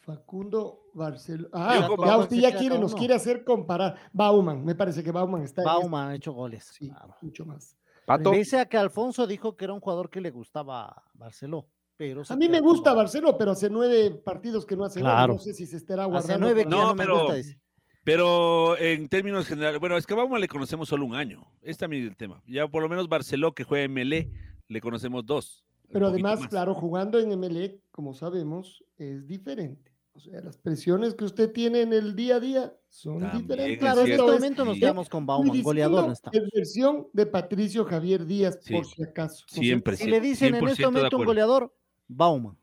Facundo Barcelona. Ah, ya Bauman usted ya quiere, nos quiere hacer comparar. Bauman, me parece que Bauman está en Bauman ha hecho goles. este- Sí, claro. mucho más. Pato, Pese a que Alfonso dijo que era un jugador que le gustaba Barceló. Pero A mí me gusta Bauman. Barcelona, pero hace nueve partidos que no hace gol, Claro. No sé si se estará Hace guardando. nueve que ahí. ya No, me pero- gusta, dice. Pero en términos generales, bueno, es que a Bauman le conocemos solo un año. Es también el tema. Ya por lo menos Barceló, que juega en Melé, le conocemos dos. Pero además, más. claro, jugando en MLE, como sabemos, es diferente. O sea, las presiones que usted tiene en el día a día son También diferentes. es Claro, en este momento nos quedamos con Bauman, goleador no está. Es versión de Patricio Javier Díaz, Sí. por si acaso. ¿no es Siempre, cierto? Si le dicen en 100% este momento un goleador, Bauman.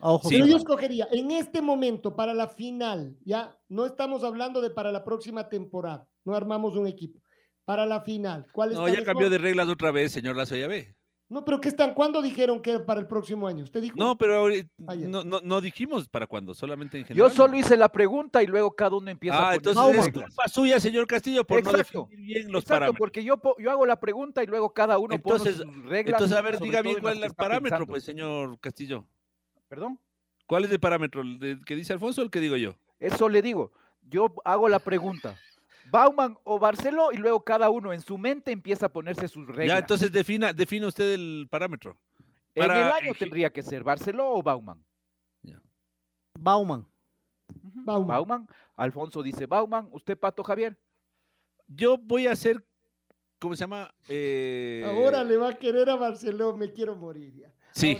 A ojos Sí. Pero yo escogería, en este momento, para la final, ya no estamos hablando de para la próxima temporada, no armamos un equipo. Para la final, ¿cuál es No, ya cambió de reglas otra vez, señor Lazo, ya ve. No, pero ¿qué están? ¿Cuándo dijeron que era para el próximo año? ¿Usted dijo? No, pero no, no, no dijimos para cuándo, solamente en yo general. solo hice la pregunta y luego cada uno empieza a Ah, poner entonces es culpa suya, señor Castillo, por Exacto, no definir bien los Exacto, parámetros. porque yo, yo hago la pregunta y luego cada uno Entonces- pone sus reglas. Entonces, a ver, diga bien en cuál es el parámetro, pensando. pues, señor Castillo. ¿Perdón? ¿Cuál es el parámetro? ¿El que dice Alfonso o el que digo yo? Eso le digo. yo hago la pregunta. Bauman o Barceló y luego cada uno en su mente empieza a ponerse sus reglas. Ya, entonces defina, defina usted el parámetro. en el para- año tendría que ser Barceló o Bauman. Bauman. Bauman. Bauman. Alfonso dice Bauman. ¿Usted, Pato Javier? Yo voy a hacer, ¿cómo se llama? Eh, Ahora le va a querer a Barcelona, me quiero morir ya. Sí,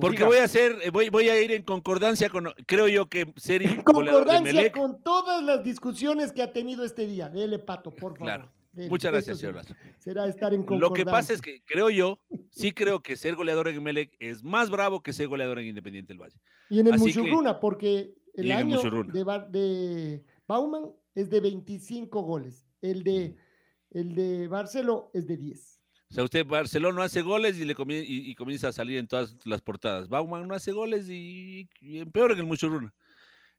porque voy a hacer, eh, voy, voy a ir en concordancia con, creo yo que ser En concordancia con todas las discusiones que ha tenido este día. Dele pato, por favor. Claro. Dele. Muchas gracias, señor Lazo. Será estar en Lo concordancia. que pasa es que creo yo, sí creo que ser goleador en Melec es más bravo que ser goleador en Independiente del Valle. Y en el que- Muchurruna, porque el año de, Ba- de Bauman es de 25 goles. El de, el de Barceló es de 10. O sea, usted Barcelona no hace goles y, le y, y comienza a salir en todas las portadas. Bauman no hace goles y, y peor en el Muchurruna.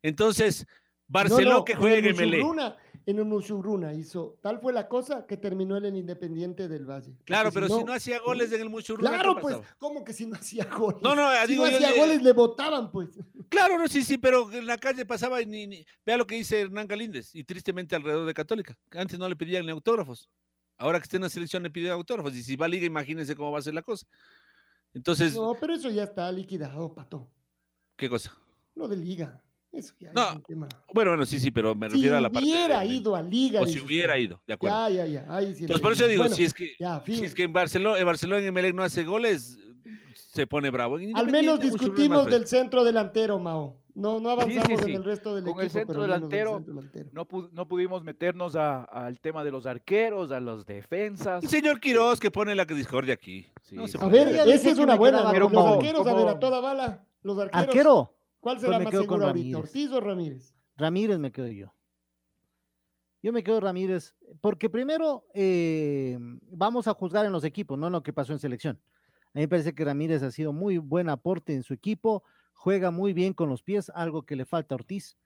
Entonces, Barcelona No, no, que en juegue en. Muchurruna- En el Muchurruna hizo. Tal fue la cosa que terminó él en Independiente del Valle. Claro, Porque pero si no hacía goles en el Muchurruna, ¿qué Claro, pues? ¿cómo que si no hacía goles? No, no, si digo no hacía yo- goles le votaban, pues. Claro, no, sí, sí, pero en la calle pasaba y ni, ni- vea lo que dice Hernán Galíndez y tristemente alrededor de Católica. Antes no le pedían ni autógrafos. Ahora que está en la selección le piden autógrafos y si va a liga, imagínense cómo va a ser la cosa. Entonces, No, pero eso ya está liquidado, pato. ¿qué cosa? Lo de liga. Eso ya No, es un tema. Bueno, bueno, sí, sí, pero me Si refiero a la parte. hubiera de- ido a liga. o si hubiera ido, de acuerdo. Ya, ya, ya. Ahí sí Entonces, por eso digo, Bueno, si es que, ya, si es que en Barcelona, en Barcelona en Melec no hace goles, se pone bravo. Al menos discutimos fresco. del centro delantero, Mao. No, no avanzamos sí, sí. en el resto del Con equipo. el centro delantero, centro delantero. No, pu- no pudimos meternos a- al tema de los arqueros, a las defensas. El señor Quiroz que pone la discordia aquí. Sí. No se A ver, esa es una buena. Pero con los Mo, arqueros, a ver, como- a toda bala. Los arqueros. Arquero. ¿Cuál Pues será me más seguro ahorita? Ramírez. ¿Ortiz o Ramírez? Ramírez me quedo yo. Yo me quedo Ramírez, porque primero eh, vamos a juzgar en los equipos, no en lo que pasó en selección. A mí me parece que Ramírez ha sido muy buen aporte en su equipo, juega muy bien con los pies, algo que le falta a Ortiz,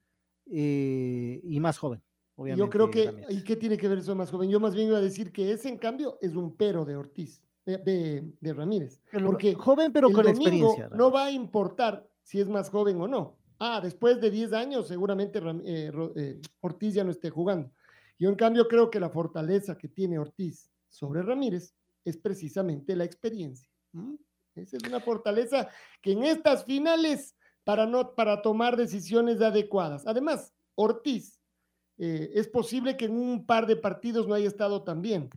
eh, y más joven. Obviamente, Yo creo que. ¿y qué tiene que ver eso más joven? Yo más bien iba a decir que ese, en cambio, es un pero de Ortiz, de, de- de Ramírez. Porque joven pero el con domingo experiencia. no va a importar si es más joven o no. Ah, después de 10 años seguramente Ram- eh, eh, Ortiz ya no esté jugando. Yo en cambio creo que la fortaleza que tiene Ortiz sobre Ramírez es precisamente la experiencia. Esa es una fortaleza que en estas finales para no para tomar decisiones adecuadas. Además, Ortiz eh, es posible que en un par de partidos no haya estado tan bien.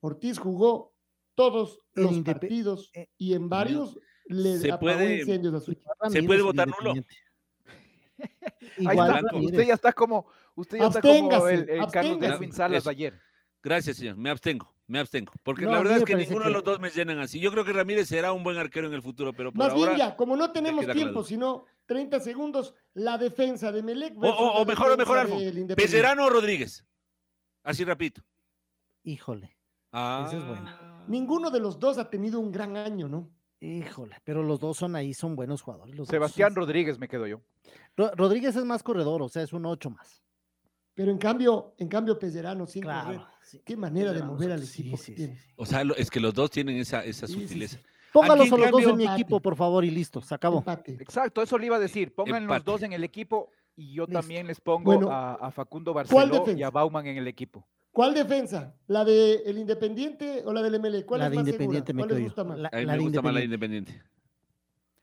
Ortiz jugó todos los partidos eh, y en varios le Se apagó puede- incendios a su equipo. Ramírez puede votar nulo. Ahí está, usted ya está como, usted ya está como el, el Carlos. Delfín Salas ayer. Gracias, señor. Me abstengo, me abstengo. Porque No, la verdad es que ninguno de los dos me llenan así. Yo creo que Ramírez será un buen arquero en el futuro, pero por Más ahora... bien ya, como no tenemos tiempo, claro. sino 30 segundos, la defensa de Melec. O, o- o la mejor, o mejor, Alfo. Pellerano o Rodríguez. Así rapidito. Híjole, Ah. Es buena. Ninguno de los dos ha tenido un gran año, ¿no? híjole, pero los dos son ahí, son buenos jugadores. los dos. Sebastián Rodríguez me quedo yo. Ro- Rodríguez es más corredor, o sea, es un 8 más. Pero en cambio, en cambio, Pellerano sin Claro. correr. Sí. Qué manera de mover al equipo sí, que sí. O sea, lo- es que los dos tienen esa, esa sutileza. sí. Póngalos Aquí, a los dos en mi equipo, por favor, y listo, se acabó. Empate. Exacto, eso le iba a decir. Pongan los dos en el equipo y yo Listo. también les pongo Bueno, a, a Facundo Barceló y a Bauman en el equipo. ¿Cuál defensa? ¿La del Independiente o la del MLE? ¿Cuál La es de más Independiente segura? me ¿Cuál les gusta más? La- A mí la me de gusta más la Independiente.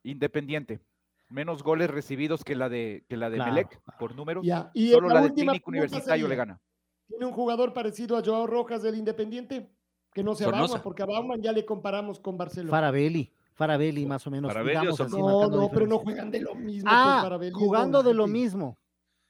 Independiente. Menos goles recibidos que la de, que la de Claro, Melec por números. Ya, y Solo la, última técnico universitario le sería, gana. ¿Tiene un jugador parecido a Joao Rojas del Independiente? Que no sea Sornosa. Bauman, porque a Bauman ya le comparamos con Barcelona. Farabelli, Farabelli más o menos. Farabelli o digamos así, No, no, pero no juegan de lo mismo. Ah, pues, Farabelli es jugando de lo mismo.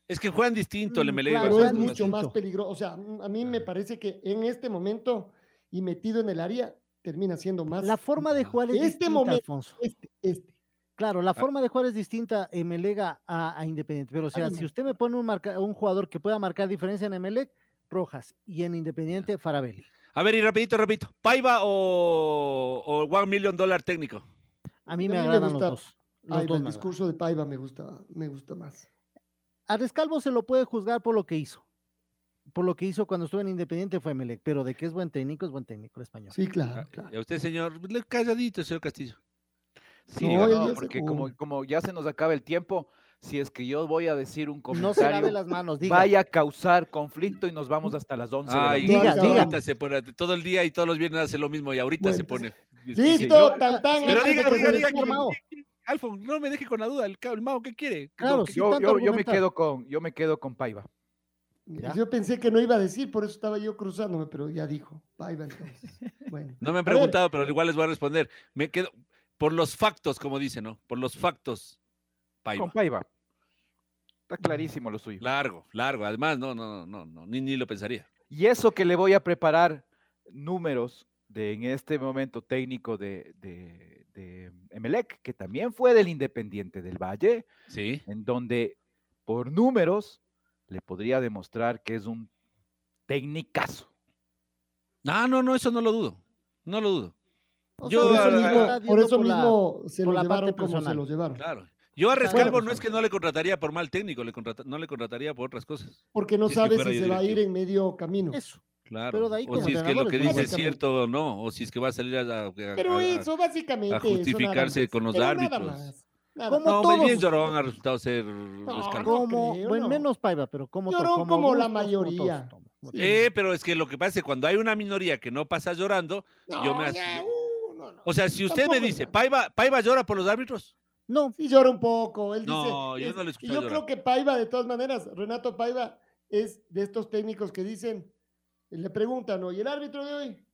Es que juegan distinto, el Mm, MLE. y claro, Pero es mucho más peligroso. O sea, mm, a mí me parece que en este momento y metido en el área termina siendo más. La forma de jugar es Este distinta, momento- Alfonso. Este, este. Claro, la forma de jugar es distinta en Melega a, a Independiente. Pero, o sea, si usted me pone un, marca- un jugador que pueda marcar diferencia en Emelec, Rojas. Y en Independiente, Farabelli. A ver, y rapidito, rapidito. ¿Paiva o, o One Million Dollar técnico? A mí A me mí me agradan gusta los dos. Los Paiva, dos el me discurso de Paiva me gusta, me gusta más. A Rescalvo se lo puede juzgar por lo que hizo. Por lo que hizo cuando estuvo en Independiente fue Emelec. Pero de que es buen técnico, es buen técnico el español. Sí, claro, claro. Y a usted, señor, le- calladito, señor Castillo. Sí, No, no, porque como, como ya se nos acaba el tiempo, si es que yo voy a decir un No se lave comentario, las manos, diga. vaya a causar conflicto y nos vamos hasta las 11 de la Ay. Diga, diga. ahorita se pone, todo el día y todos los viernes hace lo mismo y ahorita se Bueno, pone. Listo, tan tan. Pero diga, que diga, se diga. Alfon, no me deje con la duda, el, el Mao, ¿qué quiere? Claro, ¿Qué- sí. Yo, yo, yo me quedo con, yo me quedo con Paiva. ¿Ya? Yo pensé que no iba a decir, por eso estaba yo cruzándome, pero ya dijo. Bye, entonces. Bueno. No me han preguntado, pero igual les voy a responder. Me quedo por los factos, como dice, ¿no? Por los factos. Paiva. Con Paiva. Está clarísimo lo suyo. Largo, largo. Además, no, no, no, no, ni, ni lo pensaría. Y eso que le voy a preparar números de en este momento técnico de, de, de Emelec, que también fue del Independiente del Valle, Sí. en donde por números le podría demostrar que es un técnicazo. No, no, no, eso no lo dudo. No lo dudo. O Yo, Por eso ah, mismo, viendo por eso por la- mismo se por lo la llevaron parte como se personal. lo llevaron. Claro. Yo a Rescalvo no es que no le contrataría por mal técnico, le contrata- no le contrataría por otras cosas. Porque no Si sabe si se va a ir en medio camino. Eso. Claro. Pero de ahí o como si es que lo que dice es cierto o no, o si es que va a salir a, a- a- Pero eso básicamente. a justificarse con los Pero nada árbitros. más, nada ¿Cómo más. No, más bien todos. Llorón ha resultado ser Rescalvo. Como, creo, bueno, no. menos Paiva, pero como, Llorón como la como mayoría. todos, como- Sí. Eh, pero es que lo que pasa es que cuando hay una minoría que no pasa llorando, yo me No, ya, uh, no, no. O sea, si usted me dice. Paiva, Paiva llora por los árbitros, No, Sí llora un poco. Él No, dice, yo es- no le he Y yo llorar. creo que Paiva, de todas maneras, Renato Paiva es de estos técnicos que dicen, le preguntan, oye, el árbitro de hoy,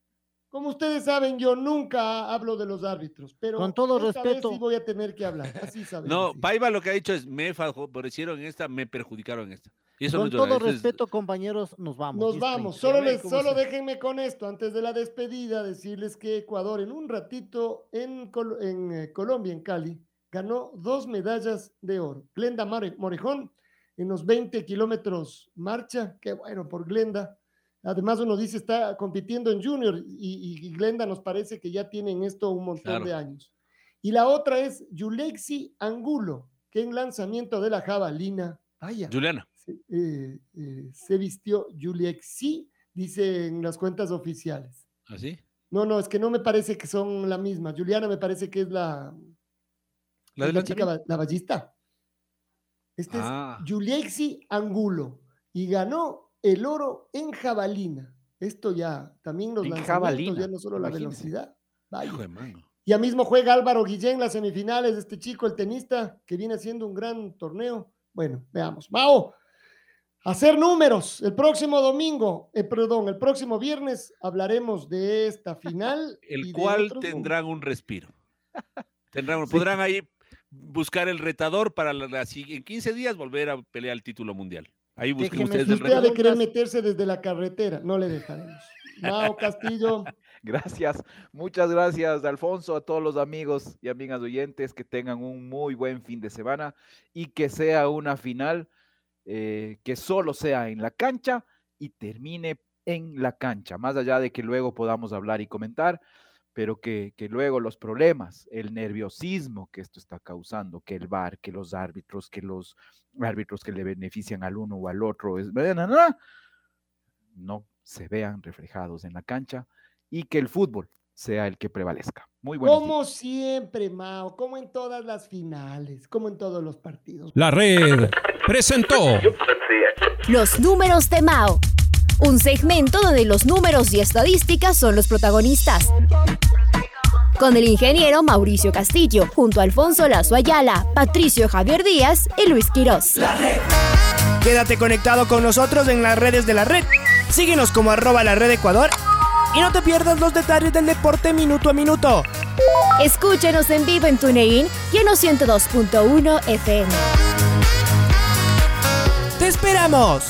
como ustedes saben, yo nunca hablo de los árbitros, pero Con todo esta vez respeto. sí voy a tener que hablar. Así saben. no. Paiva lo que ha dicho es, me favorecieron en esta, me perjudicaron en esta. Y eso con no llora, todo es- respeto, compañeros, nos vamos. Nos vamos, solo, les, ¿cómo solo se- déjenme con esto, antes de la despedida, decirles que Ecuador en un ratito en, Col- en eh, Colombia, en Cali, ganó dos medallas de oro. Glenda More- Morejón en los 20 kilómetros marcha, qué bueno por Glenda. Además uno dice está compitiendo en junior y, y Glenda nos parece que ya tiene en esto un montón Claro. de años. Y la otra es Yulexi Angulo, que en lanzamiento de la jabalina, vaya, Juliana. se, eh, eh, se vistió Juliexi, dice en las cuentas oficiales. ¿Así? No, no, es que no me parece que son la misma. Juliana me parece que es la, ¿La la chica, la ballista. Este Ah. es Juliexi Angulo y ganó el oro en jabalina. Esto ya, también lanzamientos, jabalina, ya no solo la velocidad. Vaya. Hijo de. Ya mismo juega Álvaro Guillén las semifinales, este chico, el tenista, que viene haciendo un gran torneo. Bueno, veamos. Mao, hacer números. El próximo domingo, eh, perdón, el próximo viernes hablaremos de esta final. El de cual tendrán un respiro. Tendrán, Podrán ahí buscar el retador para la, la en 15 días volver a pelear el título mundial. Ahí busquen Déjeme ustedes el usted ha de retador. querer meterse desde la carretera, no le dejaremos. Mao Castillo, Gracias, muchas gracias, Alfonso, a todos los amigos y amigas oyentes que tengan un muy buen fin de semana y que sea una final eh, que solo sea en la cancha y termine en la cancha, más allá de que luego podamos hablar y comentar, pero que, que luego los problemas, el nerviosismo que esto está causando, que el VAR, que los árbitros, que los árbitros que le benefician al uno o al otro, es, no se vean reflejados en la cancha y que el fútbol sea el que prevalezca. Muy buenos días. como siempre, Mao, como en todas las finales, como en todos los partidos. La red presentó Los números de Mao. Un segmento donde los números y estadísticas son los protagonistas. Con el ingeniero Mauricio Castillo, junto a Alfonso Lazo Ayala, Patricio Javier Díaz y Luis Quirós. Quédate conectado con nosotros en las redes de la red. Síguenos como arroba la red Ecuador y no te pierdas los detalles del deporte minuto a minuto. Escúchanos en vivo en TuneIn y en los 102.1 FM. ¡Te esperamos!